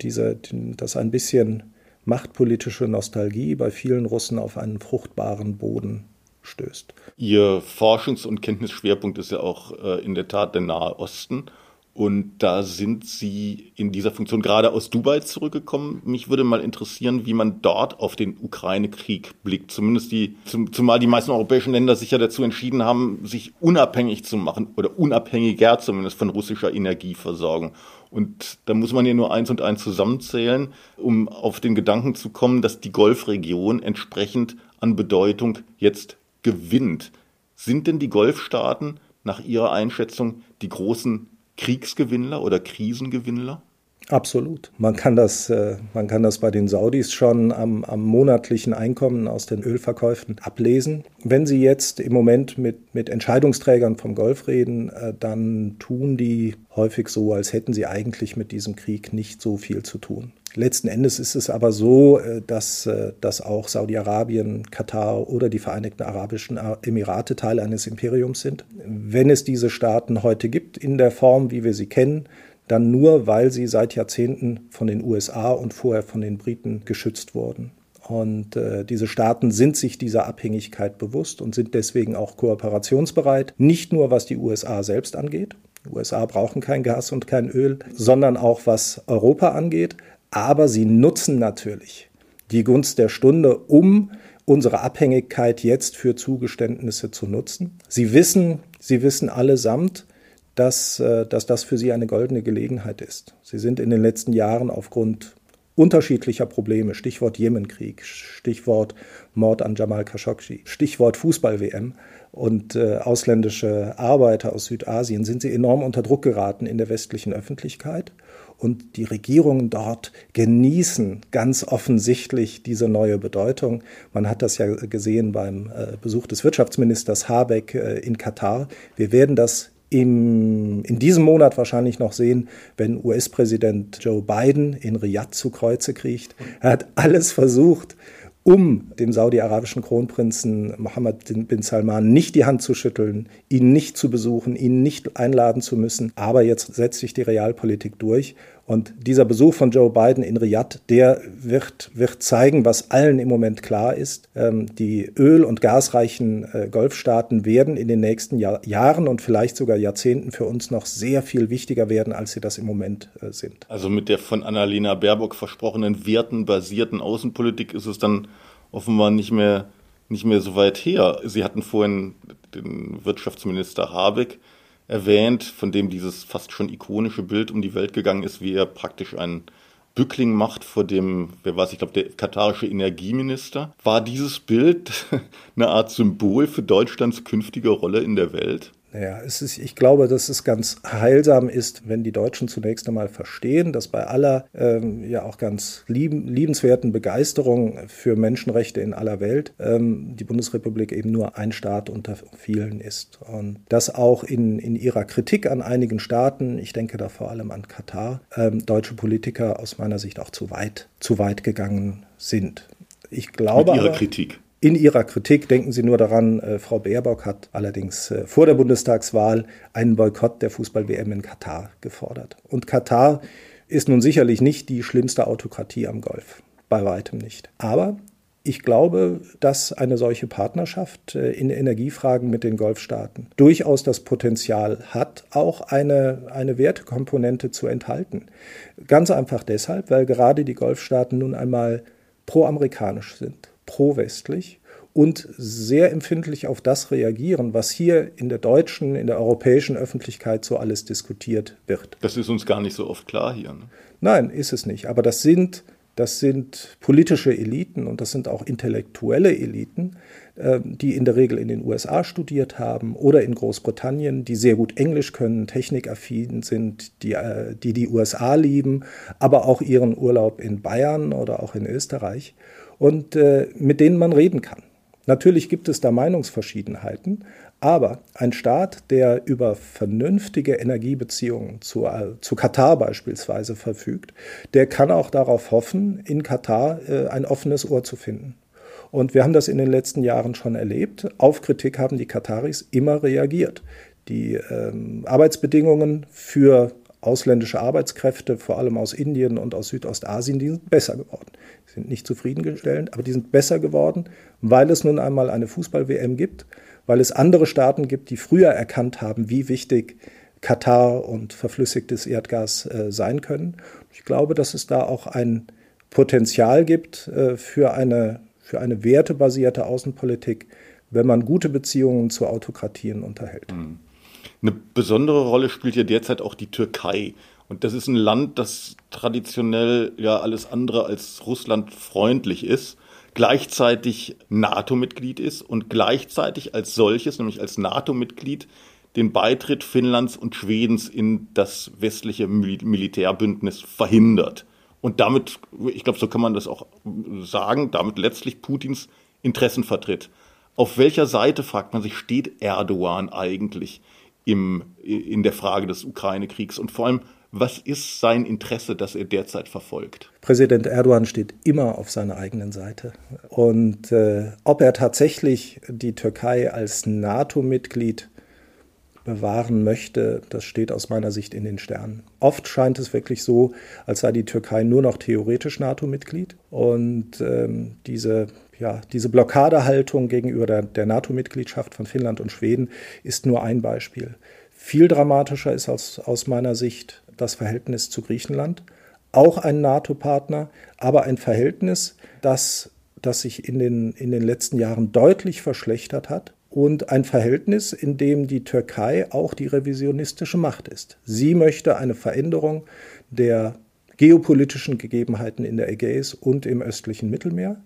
diese, dass ein bisschen machtpolitische Nostalgie bei vielen Russen auf einen fruchtbaren Boden stößt. Ihr Forschungs- und Kenntnisschwerpunkt ist ja auch äh, in der Tat der Nahe Osten. Und da sind Sie in dieser Funktion gerade aus Dubai zurückgekommen. Mich würde mal interessieren, wie man dort auf den Ukraine-Krieg blickt. Zumindest die, zum, zumal die meisten europäischen Länder sich ja dazu entschieden haben, sich unabhängig zu machen oder unabhängiger zumindest von russischer Energieversorgung. Und da muss man ja nur eins und eins zusammenzählen, um auf den Gedanken zu kommen, dass die Golfregion entsprechend an Bedeutung jetzt gewinnt. Sind denn die Golfstaaten nach Ihrer Einschätzung die großen Kriegsgewinnler oder Krisengewinnler? Absolut. Man kann das, äh, man kann das bei den Saudis schon am, am, monatlichen Einkommen aus den Ölverkäufen ablesen. Wenn Sie jetzt im Moment mit, mit Entscheidungsträgern vom Golf reden, äh, dann tun die häufig so, als hätten sie eigentlich mit diesem Krieg nicht so viel zu tun. Letzten Endes ist es aber so, äh, dass, dass auch Saudi-Arabien, Katar oder die Vereinigten Arabischen Emirate Teil eines Imperiums sind. Wenn es diese Staaten heute gibt in der Form, wie wir sie kennen, dann nur, weil sie seit Jahrzehnten von den USA und vorher von den Briten geschützt wurden. Und äh, diese Staaten sind sich dieser Abhängigkeit bewusst und sind deswegen auch kooperationsbereit, nicht nur was die USA selbst angeht. Die USA brauchen kein Gas und kein Öl, sondern auch was Europa angeht. Aber sie nutzen natürlich die Gunst der Stunde, um unsere Abhängigkeit jetzt für Zugeständnisse zu nutzen. Sie wissen, sie wissen allesamt, dass, äh, dass das für sie eine goldene Gelegenheit ist. Sie sind in den letzten Jahren aufgrund unterschiedlicher Probleme, Stichwort Jemenkrieg, Stichwort Mord an Jamal Khashoggi, Stichwort Fußball-WM und äh, ausländische Arbeiter aus Südasien, sind sie enorm unter Druck geraten in der westlichen Öffentlichkeit. Und die Regierungen dort genießen ganz offensichtlich diese neue Bedeutung. Man hat das ja gesehen beim äh, Besuch des Wirtschaftsministers Habeck äh, in Katar. Wir werden das im, in diesem Monat wahrscheinlich noch sehen, wenn US-Präsident Joe Biden in Riyadh zu Kreuze kriecht. Er hat alles versucht, um dem saudi-arabischen Kronprinzen Mohammed bin Salman nicht die Hand zu schütteln, ihn nicht zu besuchen, ihn nicht einladen zu müssen. Aber jetzt setzt sich die Realpolitik durch. Und dieser Besuch von Joe Biden in Riyadh, der wird, wird zeigen, was allen im Moment klar ist. Ähm, die öl- und gasreichen äh, Golfstaaten werden in den nächsten Jahr, Jahren und vielleicht sogar Jahrzehnten für uns noch sehr viel wichtiger werden, als sie das im Moment äh, sind. Also mit der von Annalena Baerbock versprochenen wertenbasierten Außenpolitik ist es dann offenbar nicht mehr, nicht mehr so weit her. Sie hatten vorhin den Wirtschaftsminister Habeck erwähnt, von dem dieses fast schon ikonische Bild um die Welt gegangen ist, wie er praktisch einen Bückling macht vor dem, wer weiß, ich glaube, der katarische Energieminister. War dieses Bild eine Art Symbol für Deutschlands künftige Rolle in der Welt? Naja, es ist, ich glaube, dass es ganz heilsam ist, wenn die Deutschen zunächst einmal verstehen, dass bei aller ähm, ja auch ganz lieben, liebenswerten Begeisterung für Menschenrechte in aller Welt ähm, die Bundesrepublik eben nur ein Staat unter vielen ist. Und dass auch in, in ihrer Kritik an einigen Staaten, ich denke da vor allem an Katar, ähm, deutsche Politiker aus meiner Sicht auch zu weit, zu weit gegangen sind. Ich glaube. Mit ihrer aber, Kritik. In ihrer Kritik denken Sie nur daran, äh, Frau Baerbock hat allerdings äh, vor der Bundestagswahl einen Boykott der Fußball-WM in Katar gefordert. Und Katar ist nun sicherlich nicht die schlimmste Autokratie am Golf, bei weitem nicht. Aber ich glaube, dass eine solche Partnerschaft äh, in Energiefragen mit den Golfstaaten durchaus das Potenzial hat, auch eine, eine Wertekomponente zu enthalten. Ganz einfach deshalb, weil gerade die Golfstaaten nun einmal pro-amerikanisch sind pro-westlich und sehr empfindlich auf das reagieren, was hier in der deutschen, in der europäischen Öffentlichkeit so alles diskutiert wird. Das ist uns gar nicht so oft klar hier. Ne? Nein, ist es nicht. Aber das sind, das sind politische Eliten und das sind auch intellektuelle Eliten, äh, die in der Regel in den USA studiert haben oder in Großbritannien, die sehr gut Englisch können, technikaffin sind, die, äh, die die USA lieben, aber auch ihren Urlaub in Bayern oder auch in Österreich und äh, mit denen man reden kann. Natürlich gibt es da Meinungsverschiedenheiten, aber ein Staat, der über vernünftige Energiebeziehungen zu, äh, zu Katar beispielsweise verfügt, der kann auch darauf hoffen, in Katar äh, ein offenes Ohr zu finden. Und wir haben das in den letzten Jahren schon erlebt. Auf Kritik haben die Kataris immer reagiert. Die ähm, Arbeitsbedingungen für ausländische Arbeitskräfte, vor allem aus Indien und aus Südostasien, die sind besser geworden. Die sind nicht zufriedengestellt, aber die sind besser geworden, weil es nun einmal eine Fußball-WM gibt, weil es andere Staaten gibt, die früher erkannt haben, wie wichtig Katar und verflüssigtes Erdgas äh, sein können. Ich glaube, dass es da auch ein Potenzial gibt äh, für, eine, für eine wertebasierte Außenpolitik, wenn man gute Beziehungen zu Autokratien unterhält. Mhm. Eine besondere Rolle spielt ja derzeit auch die Türkei. Und das ist ein Land, das traditionell ja alles andere als Russland freundlich ist, gleichzeitig NATO-Mitglied ist und gleichzeitig als solches, nämlich als NATO-Mitglied, den Beitritt Finnlands und Schwedens in das westliche Militärbündnis verhindert. Und damit, ich glaube, so kann man das auch sagen, damit letztlich Putins Interessen vertritt. Auf welcher Seite, fragt man sich, steht Erdogan eigentlich im, in der Frage des Ukraine-Kriegs? Und vor allem, was ist sein Interesse, das er derzeit verfolgt? Präsident Erdogan steht immer auf seiner eigenen Seite. Und äh, ob er tatsächlich die Türkei als NATO-Mitglied bewahren möchte, das steht aus meiner Sicht in den Sternen. Oft scheint es wirklich so, als sei die Türkei nur noch theoretisch NATO-Mitglied. Und ähm, diese ja, diese Blockadehaltung gegenüber der, der NATO-Mitgliedschaft von Finnland und Schweden ist nur ein Beispiel. Viel dramatischer ist aus, aus meiner Sicht das Verhältnis zu Griechenland. Auch ein NATO-Partner, aber ein Verhältnis, das, das sich in den, in den letzten Jahren deutlich verschlechtert hat und ein Verhältnis, in dem die Türkei auch die revisionistische Macht ist. Sie möchte eine Veränderung der geopolitischen Gegebenheiten in der Ägäis und im östlichen Mittelmeer.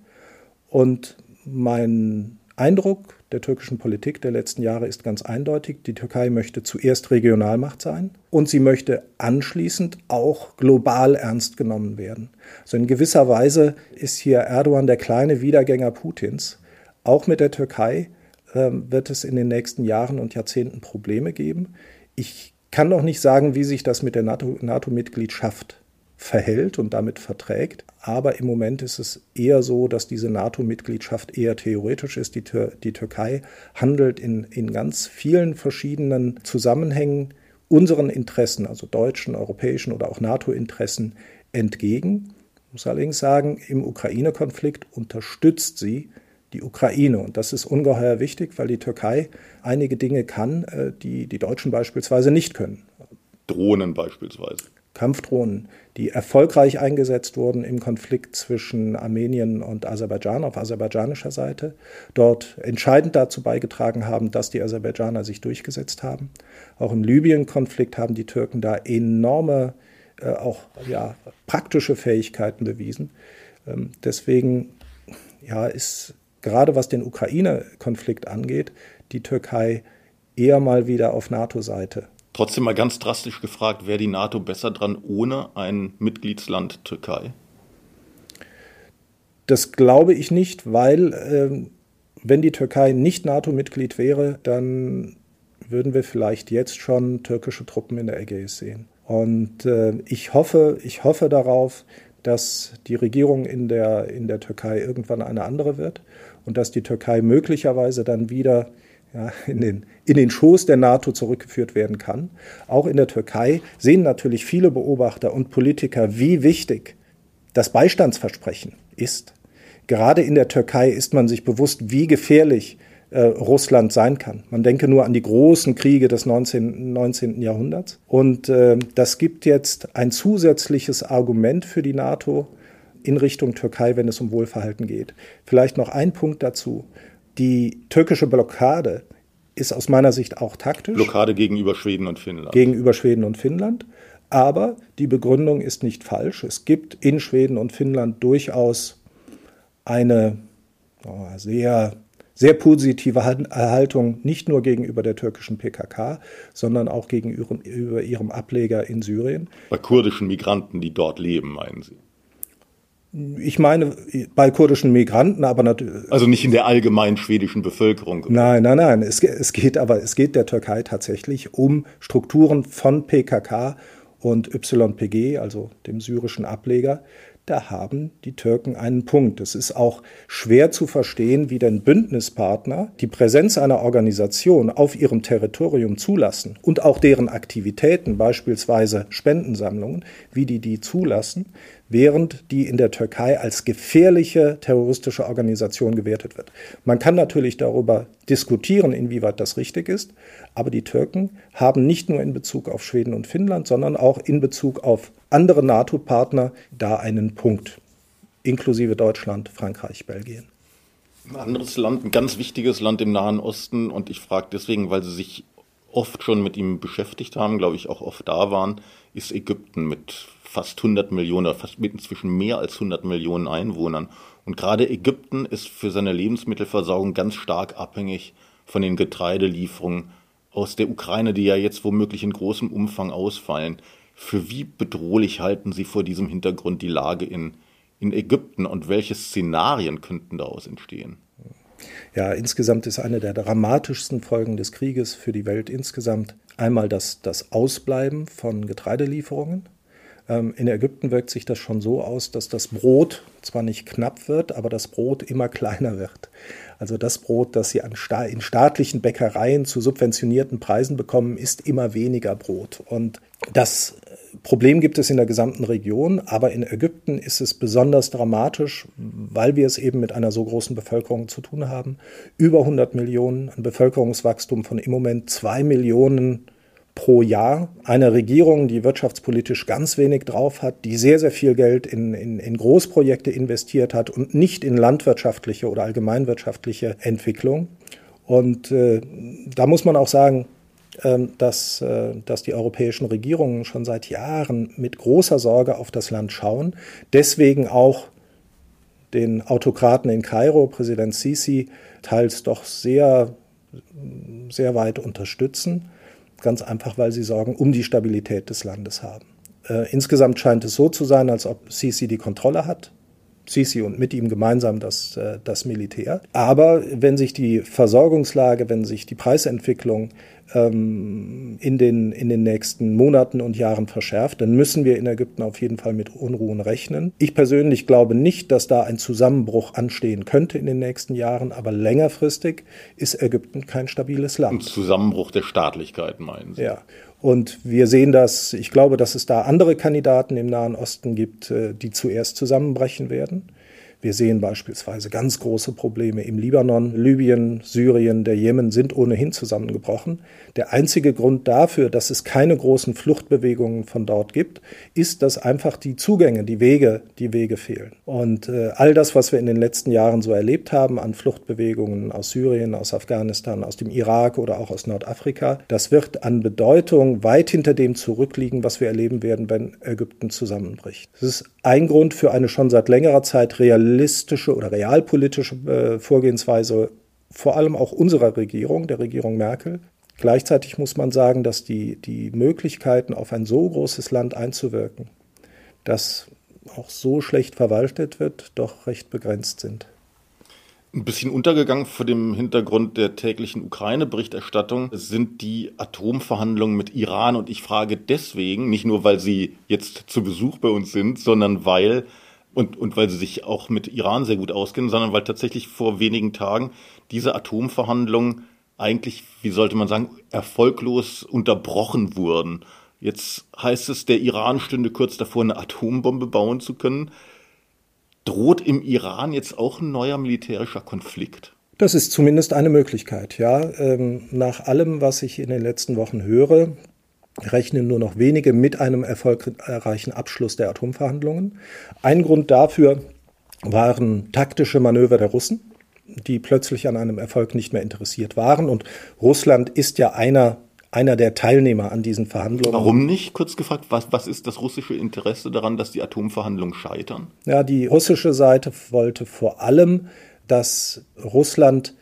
Und mein Eindruck der türkischen Politik der letzten Jahre ist ganz eindeutig. Die Türkei möchte zuerst Regionalmacht sein und sie möchte anschließend auch global ernst genommen werden. Also in gewisser Weise ist hier Erdogan der kleine Wiedergänger Putins. Auch mit der Türkei äh, wird es in den nächsten Jahren und Jahrzehnten Probleme geben. Ich kann noch nicht sagen, wie sich das mit der NATO-Mitgliedschaft NATO verhält und damit verträgt. Aber im Moment ist es eher so, dass diese NATO-Mitgliedschaft eher theoretisch ist. Die, Tür die Türkei handelt in, in ganz vielen verschiedenen Zusammenhängen unseren Interessen, also deutschen, europäischen oder auch NATO-Interessen, entgegen. Ich muss allerdings sagen, im Ukraine-Konflikt unterstützt sie die Ukraine. Und das ist ungeheuer wichtig, weil die Türkei einige Dinge kann, äh, die die Deutschen beispielsweise nicht können. Drohnen beispielsweise. Kampfdrohnen, die erfolgreich eingesetzt wurden im Konflikt zwischen Armenien und Aserbaidschan auf aserbaidschanischer Seite, dort entscheidend dazu beigetragen haben, dass die Aserbaidschaner sich durchgesetzt haben. Auch im Libyen-Konflikt haben die Türken da enorme, äh, auch ja, praktische Fähigkeiten bewiesen. Ähm, deswegen ja, ist gerade was den Ukraine-Konflikt angeht, die Türkei eher mal wieder auf NATO-Seite Trotzdem mal ganz drastisch gefragt, wäre die NATO besser dran ohne ein Mitgliedsland Türkei? Das glaube ich nicht, weil äh, wenn die Türkei nicht NATO-Mitglied wäre, dann würden wir vielleicht jetzt schon türkische Truppen in der Ägäis sehen. Und äh, ich hoffe, ich hoffe darauf, dass die Regierung in der, in der Türkei irgendwann eine andere wird und dass die Türkei möglicherweise dann wieder ja, in, den, in den Schoß der NATO zurückgeführt werden kann. Auch in der Türkei sehen natürlich viele Beobachter und Politiker, wie wichtig das Beistandsversprechen ist. Gerade in der Türkei ist man sich bewusst, wie gefährlich äh, Russland sein kann. Man denke nur an die großen Kriege des 19. 19. Jahrhunderts. Und äh, das gibt jetzt ein zusätzliches Argument für die NATO in Richtung Türkei, wenn es um Wohlverhalten geht. Vielleicht noch ein Punkt dazu. Die türkische Blockade ist aus meiner Sicht auch taktisch. Blockade gegenüber Schweden und Finnland. Gegenüber Schweden und Finnland. Aber die Begründung ist nicht falsch. Es gibt in Schweden und Finnland durchaus eine oh, sehr, sehr positive Haltung, nicht nur gegenüber der türkischen PKK, sondern auch gegenüber ihrem Ableger in Syrien. Bei kurdischen Migranten, die dort leben, meinen Sie? Ich meine, bei kurdischen Migranten, aber natürlich. Also nicht in der allgemeinen schwedischen Bevölkerung. Nein, nein, nein. Es, es geht aber, es geht der Türkei tatsächlich um Strukturen von PKK und YPG, also dem syrischen Ableger, da haben die Türken einen Punkt. Es ist auch schwer zu verstehen, wie denn Bündnispartner die Präsenz einer Organisation auf ihrem Territorium zulassen und auch deren Aktivitäten, beispielsweise Spendensammlungen, wie die die zulassen, während die in der Türkei als gefährliche terroristische Organisation gewertet wird. Man kann natürlich darüber diskutieren, inwieweit das richtig ist, aber die Türken haben nicht nur in Bezug auf Schweden und Finnland, sondern auch in Bezug auf andere NATO-Partner da einen Punkt, inklusive Deutschland, Frankreich, Belgien. Ein anderes Land, ein ganz wichtiges Land im Nahen Osten und ich frage deswegen, weil Sie sich oft schon mit ihm beschäftigt haben, glaube ich auch oft da waren, ist Ägypten mit fast 100 Millionen, fast mit inzwischen mehr als 100 Millionen Einwohnern. Und gerade Ägypten ist für seine Lebensmittelversorgung ganz stark abhängig von den Getreidelieferungen aus der Ukraine, die ja jetzt womöglich in großem Umfang ausfallen. Für wie bedrohlich halten Sie vor diesem Hintergrund die Lage in, in Ägypten und welche Szenarien könnten daraus entstehen? Ja, insgesamt ist eine der dramatischsten Folgen des Krieges für die Welt insgesamt einmal das, das Ausbleiben von Getreidelieferungen. Ähm, in Ägypten wirkt sich das schon so aus, dass das Brot zwar nicht knapp wird, aber das Brot immer kleiner wird. Also das Brot, das sie in staatlichen Bäckereien zu subventionierten Preisen bekommen, ist immer weniger Brot. Und das Problem gibt es in der gesamten Region, aber in Ägypten ist es besonders dramatisch, weil wir es eben mit einer so großen Bevölkerung zu tun haben. Über 100 Millionen, ein Bevölkerungswachstum von im Moment zwei Millionen pro Jahr. Eine Regierung, die wirtschaftspolitisch ganz wenig drauf hat, die sehr, sehr viel Geld in, in, in Großprojekte investiert hat und nicht in landwirtschaftliche oder allgemeinwirtschaftliche Entwicklung. Und äh, da muss man auch sagen, äh, dass, äh, dass die europäischen Regierungen schon seit Jahren mit großer Sorge auf das Land schauen. Deswegen auch den Autokraten in Kairo, Präsident Sisi, teils doch sehr, sehr weit unterstützen. Ganz einfach, weil sie Sorgen um die Stabilität des Landes haben. Äh, insgesamt scheint es so zu sein, als ob Sisi die Kontrolle hat. Sisi und mit ihm gemeinsam das, äh, das Militär. Aber wenn sich die Versorgungslage, wenn sich die Preisentwicklung ähm, in, den, in den nächsten Monaten und Jahren verschärft, dann müssen wir in Ägypten auf jeden Fall mit Unruhen rechnen. Ich persönlich glaube nicht, dass da ein Zusammenbruch anstehen könnte in den nächsten Jahren, aber längerfristig ist Ägypten kein stabiles Land. Ein Zusammenbruch der Staatlichkeit meinen Sie? Ja. Und wir sehen das, ich glaube, dass es da andere Kandidaten im Nahen Osten gibt, äh, die zuerst zusammenbrechen werden. Wir sehen beispielsweise ganz große Probleme im Libanon, Libyen, Syrien, der Jemen sind ohnehin zusammengebrochen. Der einzige Grund dafür, dass es keine großen Fluchtbewegungen von dort gibt, ist, dass einfach die Zugänge, die Wege, die Wege fehlen. Und äh, all das, was wir in den letzten Jahren so erlebt haben an Fluchtbewegungen aus Syrien, aus Afghanistan, aus dem Irak oder auch aus Nordafrika, das wird an Bedeutung weit hinter dem zurückliegen, was wir erleben werden, wenn Ägypten zusammenbricht. Das ist ein Grund für eine schon seit längerer Zeit realistische oder realpolitische äh, Vorgehensweise, vor allem auch unserer Regierung, der Regierung Merkel. Gleichzeitig muss man sagen, dass die, die Möglichkeiten, auf ein so großes Land einzuwirken, das auch so schlecht verwaltet wird, doch recht begrenzt sind ein bisschen untergegangen vor dem Hintergrund der täglichen Ukraine-Berichterstattung sind die Atomverhandlungen mit Iran. Und ich frage deswegen, nicht nur, weil sie jetzt zu Besuch bei uns sind, sondern weil, und, und weil sie sich auch mit Iran sehr gut auskennen, sondern weil tatsächlich vor wenigen Tagen diese Atomverhandlungen eigentlich, wie sollte man sagen, erfolglos unterbrochen wurden. Jetzt heißt es, der Iran stünde kurz davor, eine Atombombe bauen zu können. Droht im Iran jetzt auch ein neuer militärischer Konflikt? Das ist zumindest eine Möglichkeit, ja. Ähm, nach allem, was ich in den letzten Wochen höre, rechnen nur noch wenige mit einem erfolgreichen Abschluss der Atomverhandlungen. Ein Grund dafür waren taktische Manöver der Russen, die plötzlich an einem Erfolg nicht mehr interessiert waren. Und Russland ist ja einer einer der Teilnehmer an diesen Verhandlungen. Warum nicht? Kurz gefragt, was, was ist das russische Interesse daran, dass die Atomverhandlungen scheitern? Ja, die russische Seite wollte vor allem, dass Russland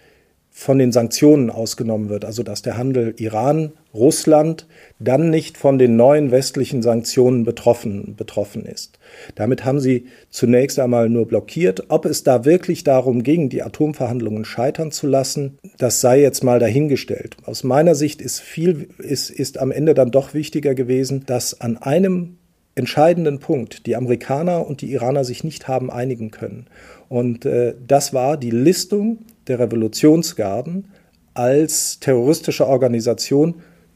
von den Sanktionen ausgenommen wird, also dass der Handel Iran, Russland dann nicht von den neuen westlichen Sanktionen betroffen, betroffen ist. Damit haben sie zunächst einmal nur blockiert. Ob es da wirklich darum ging, die Atomverhandlungen scheitern zu lassen, das sei jetzt mal dahingestellt. Aus meiner Sicht ist viel, ist, ist am Ende dann doch wichtiger gewesen, dass an einem entscheidenden Punkt die Amerikaner und die Iraner sich nicht haben einigen können. Und äh, das war die Listung der Revolutionsgarden als terroristische Organisation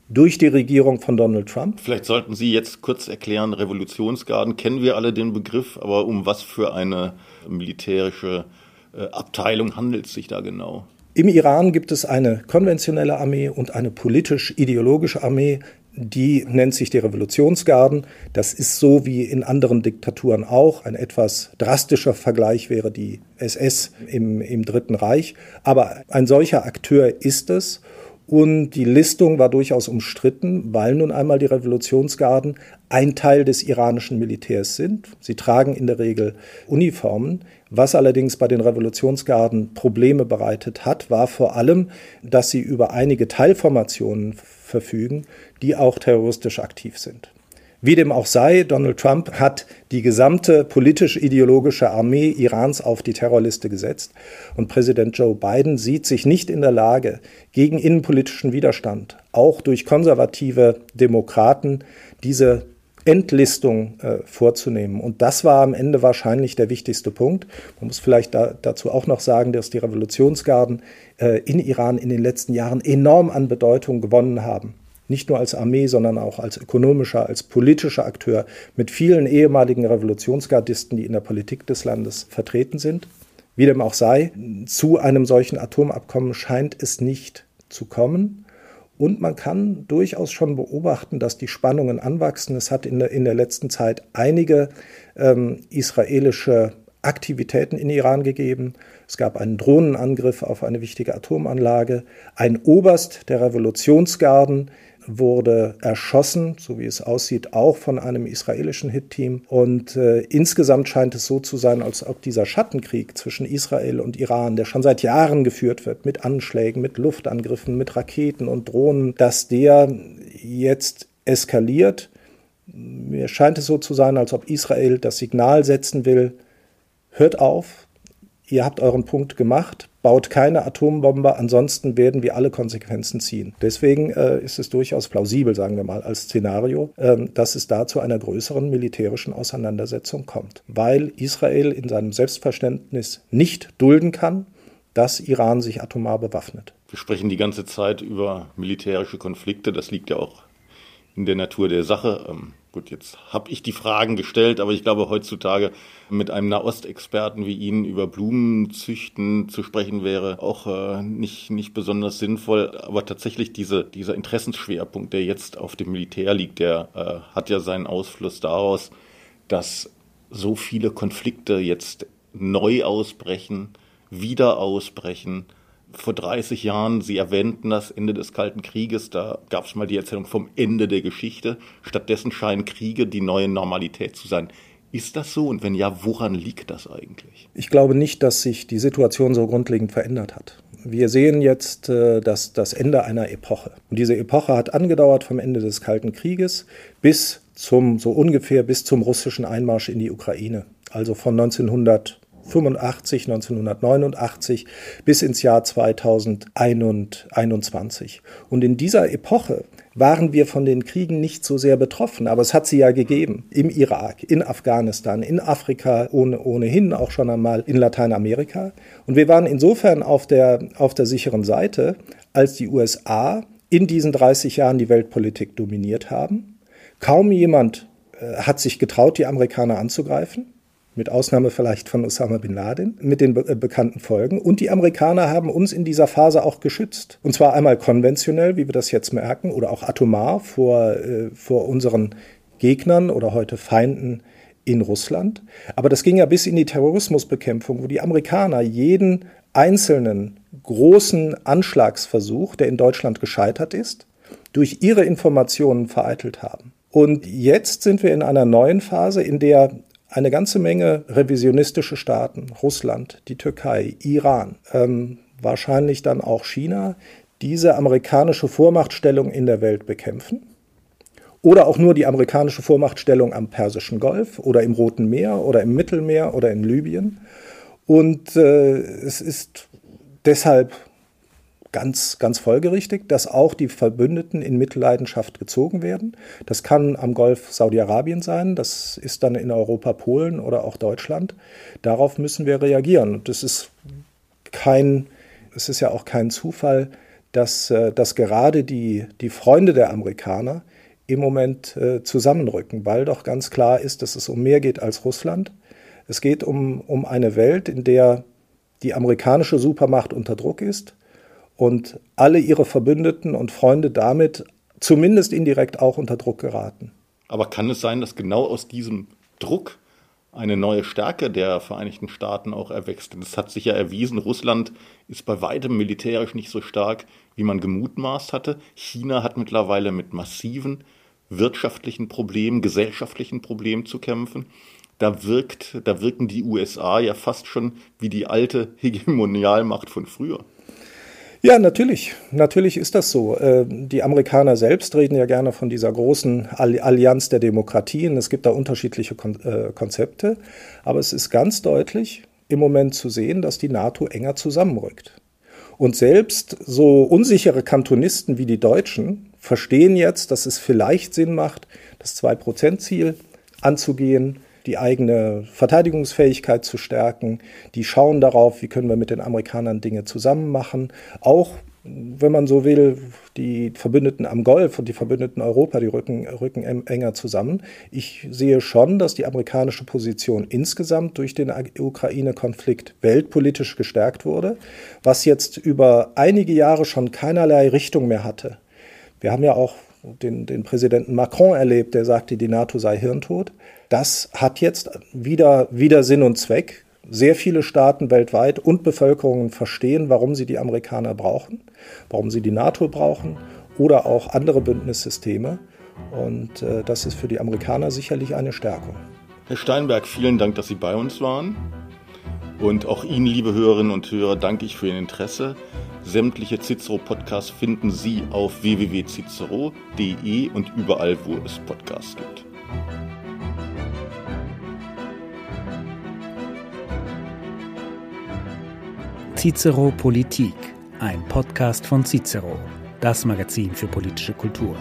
durch die Regierung von Donald Trump. Vielleicht sollten Sie jetzt kurz erklären, Revolutionsgarden, kennen wir alle den Begriff, aber um was für eine militärische äh, Abteilung handelt es sich da genau? Im Iran gibt es eine konventionelle Armee und eine politisch-ideologische Armee, die nennt sich die Revolutionsgarden. Das ist so wie in anderen Diktaturen auch. Ein etwas drastischer Vergleich wäre die SS im, im Dritten Reich. Aber ein solcher Akteur ist es. Und die Listung war durchaus umstritten, weil nun einmal die Revolutionsgarden ein Teil des iranischen Militärs sind. Sie tragen in der Regel Uniformen. Was allerdings bei den Revolutionsgarden Probleme bereitet hat, war vor allem, dass sie über einige Teilformationen verfügen, die auch terroristisch aktiv sind. Wie dem auch sei, Donald Trump hat die gesamte politisch-ideologische Armee Irans auf die Terrorliste gesetzt. Und Präsident Joe Biden sieht sich nicht in der Lage, gegen innenpolitischen Widerstand, auch durch konservative Demokraten, diese Entlistung äh, vorzunehmen. Und das war am Ende wahrscheinlich der wichtigste Punkt. Man muss vielleicht da, dazu auch noch sagen, dass die Revolutionsgarden äh, in Iran in den letzten Jahren enorm an Bedeutung gewonnen haben nicht nur als Armee, sondern auch als ökonomischer, als politischer Akteur mit vielen ehemaligen Revolutionsgardisten, die in der Politik des Landes vertreten sind. Wie dem auch sei, zu einem solchen Atomabkommen scheint es nicht zu kommen. Und man kann durchaus schon beobachten, dass die Spannungen anwachsen. Es hat in der, in der letzten Zeit einige ähm, israelische Aktivitäten in Iran gegeben. Es gab einen Drohnenangriff auf eine wichtige Atomanlage. Ein Oberst der Revolutionsgarden wurde erschossen, so wie es aussieht, auch von einem israelischen Hit-Team. Und äh, insgesamt scheint es so zu sein, als ob dieser Schattenkrieg zwischen Israel und Iran, der schon seit Jahren geführt wird, mit Anschlägen, mit Luftangriffen, mit Raketen und Drohnen, dass der jetzt eskaliert. Mir scheint es so zu sein, als ob Israel das Signal setzen will, hört auf, ihr habt euren Punkt gemacht, baut keine Atombombe, ansonsten werden wir alle Konsequenzen ziehen. Deswegen äh, ist es durchaus plausibel, sagen wir mal, als Szenario, äh, dass es da zu einer größeren militärischen Auseinandersetzung kommt, weil Israel in seinem Selbstverständnis nicht dulden kann, dass Iran sich atomar bewaffnet. Wir sprechen die ganze Zeit über militärische Konflikte, das liegt ja auch in der Natur der Sache. Ähm, gut, jetzt habe ich die Fragen gestellt, aber ich glaube, heutzutage mit einem Nahostexperten wie Ihnen über Blumenzüchten zu sprechen, wäre auch äh, nicht, nicht besonders sinnvoll. Aber tatsächlich diese, dieser Interessensschwerpunkt, der jetzt auf dem Militär liegt, der äh, hat ja seinen Ausfluss daraus, dass so viele Konflikte jetzt neu ausbrechen, wieder ausbrechen vor 30 Jahren, Sie erwähnten das Ende des Kalten Krieges, da gab es mal die Erzählung vom Ende der Geschichte. Stattdessen scheinen Kriege die neue Normalität zu sein. Ist das so? Und wenn ja, woran liegt das eigentlich? Ich glaube nicht, dass sich die Situation so grundlegend verändert hat. Wir sehen jetzt äh, das, das Ende einer Epoche. Und diese Epoche hat angedauert vom Ende des Kalten Krieges bis zum, so ungefähr bis zum russischen Einmarsch in die Ukraine. Also von 1900 1985, 1989 bis ins Jahr 2021. Und in dieser Epoche waren wir von den Kriegen nicht so sehr betroffen, aber es hat sie ja gegeben. Im Irak, in Afghanistan, in Afrika, ohne, ohnehin auch schon einmal in Lateinamerika. Und wir waren insofern auf der, auf der sicheren Seite, als die USA in diesen 30 Jahren die Weltpolitik dominiert haben. Kaum jemand äh, hat sich getraut, die Amerikaner anzugreifen mit Ausnahme vielleicht von Osama bin Laden, mit den be äh, bekannten Folgen. Und die Amerikaner haben uns in dieser Phase auch geschützt. Und zwar einmal konventionell, wie wir das jetzt merken, oder auch atomar vor, äh, vor unseren Gegnern oder heute Feinden in Russland. Aber das ging ja bis in die Terrorismusbekämpfung, wo die Amerikaner jeden einzelnen großen Anschlagsversuch, der in Deutschland gescheitert ist, durch ihre Informationen vereitelt haben. Und jetzt sind wir in einer neuen Phase, in der eine ganze Menge revisionistische Staaten, Russland, die Türkei, Iran, ähm, wahrscheinlich dann auch China, diese amerikanische Vormachtstellung in der Welt bekämpfen. Oder auch nur die amerikanische Vormachtstellung am Persischen Golf oder im Roten Meer oder im Mittelmeer oder in Libyen. Und äh, es ist deshalb ganz, ganz folgerichtig, dass auch die Verbündeten in Mitleidenschaft gezogen werden. Das kann am Golf Saudi-Arabien sein, das ist dann in Europa Polen oder auch Deutschland. Darauf müssen wir reagieren. Und das ist kein, es ist ja auch kein Zufall, dass, äh, dass gerade die, die Freunde der Amerikaner im Moment äh, zusammenrücken, weil doch ganz klar ist, dass es um mehr geht als Russland. Es geht um, um eine Welt, in der die amerikanische Supermacht unter Druck ist, und alle ihre Verbündeten und Freunde damit zumindest indirekt auch unter Druck geraten. Aber kann es sein, dass genau aus diesem Druck eine neue Stärke der Vereinigten Staaten auch erwächst. Es hat sich ja erwiesen, Russland ist bei weitem militärisch nicht so stark, wie man gemutmaßt hatte. China hat mittlerweile mit massiven wirtschaftlichen Problemen, gesellschaftlichen Problemen zu kämpfen. Da wirkt, da wirken die USA ja fast schon wie die alte Hegemonialmacht von früher. Ja, natürlich. Natürlich ist das so. Äh, die Amerikaner selbst reden ja gerne von dieser großen Allianz der Demokratien. Es gibt da unterschiedliche äh, Konzepte. Aber es ist ganz deutlich im Moment zu sehen, dass die NATO enger zusammenrückt. Und selbst so unsichere Kantonisten wie die Deutschen verstehen jetzt, dass es vielleicht Sinn macht, das Zwei-Prozent-Ziel anzugehen die eigene Verteidigungsfähigkeit zu stärken. Die schauen darauf, wie können wir mit den Amerikanern Dinge zusammen machen. Auch wenn man so will, die Verbündeten am Golf und die Verbündeten Europa, die rücken, rücken enger zusammen. Ich sehe schon, dass die amerikanische Position insgesamt durch den Ukraine-Konflikt weltpolitisch gestärkt wurde, was jetzt über einige Jahre schon keinerlei Richtung mehr hatte. Wir haben ja auch den, den Präsidenten Macron erlebt, der sagte, die NATO sei hirntot. Das hat jetzt wieder, wieder Sinn und Zweck. Sehr viele Staaten weltweit und Bevölkerungen verstehen, warum sie die Amerikaner brauchen, warum sie die NATO brauchen oder auch andere Bündnissysteme. Und äh, das ist für die Amerikaner sicherlich eine Stärkung. Herr Steinberg, vielen Dank, dass Sie bei uns waren. Und auch Ihnen, liebe Hörerinnen und Hörer, danke ich für Ihr Interesse. Sämtliche Cicero-Podcasts finden Sie auf www.cicero.de und überall, wo es Podcasts gibt. Cicero Politik, ein Podcast von Cicero, das Magazin für politische Kultur.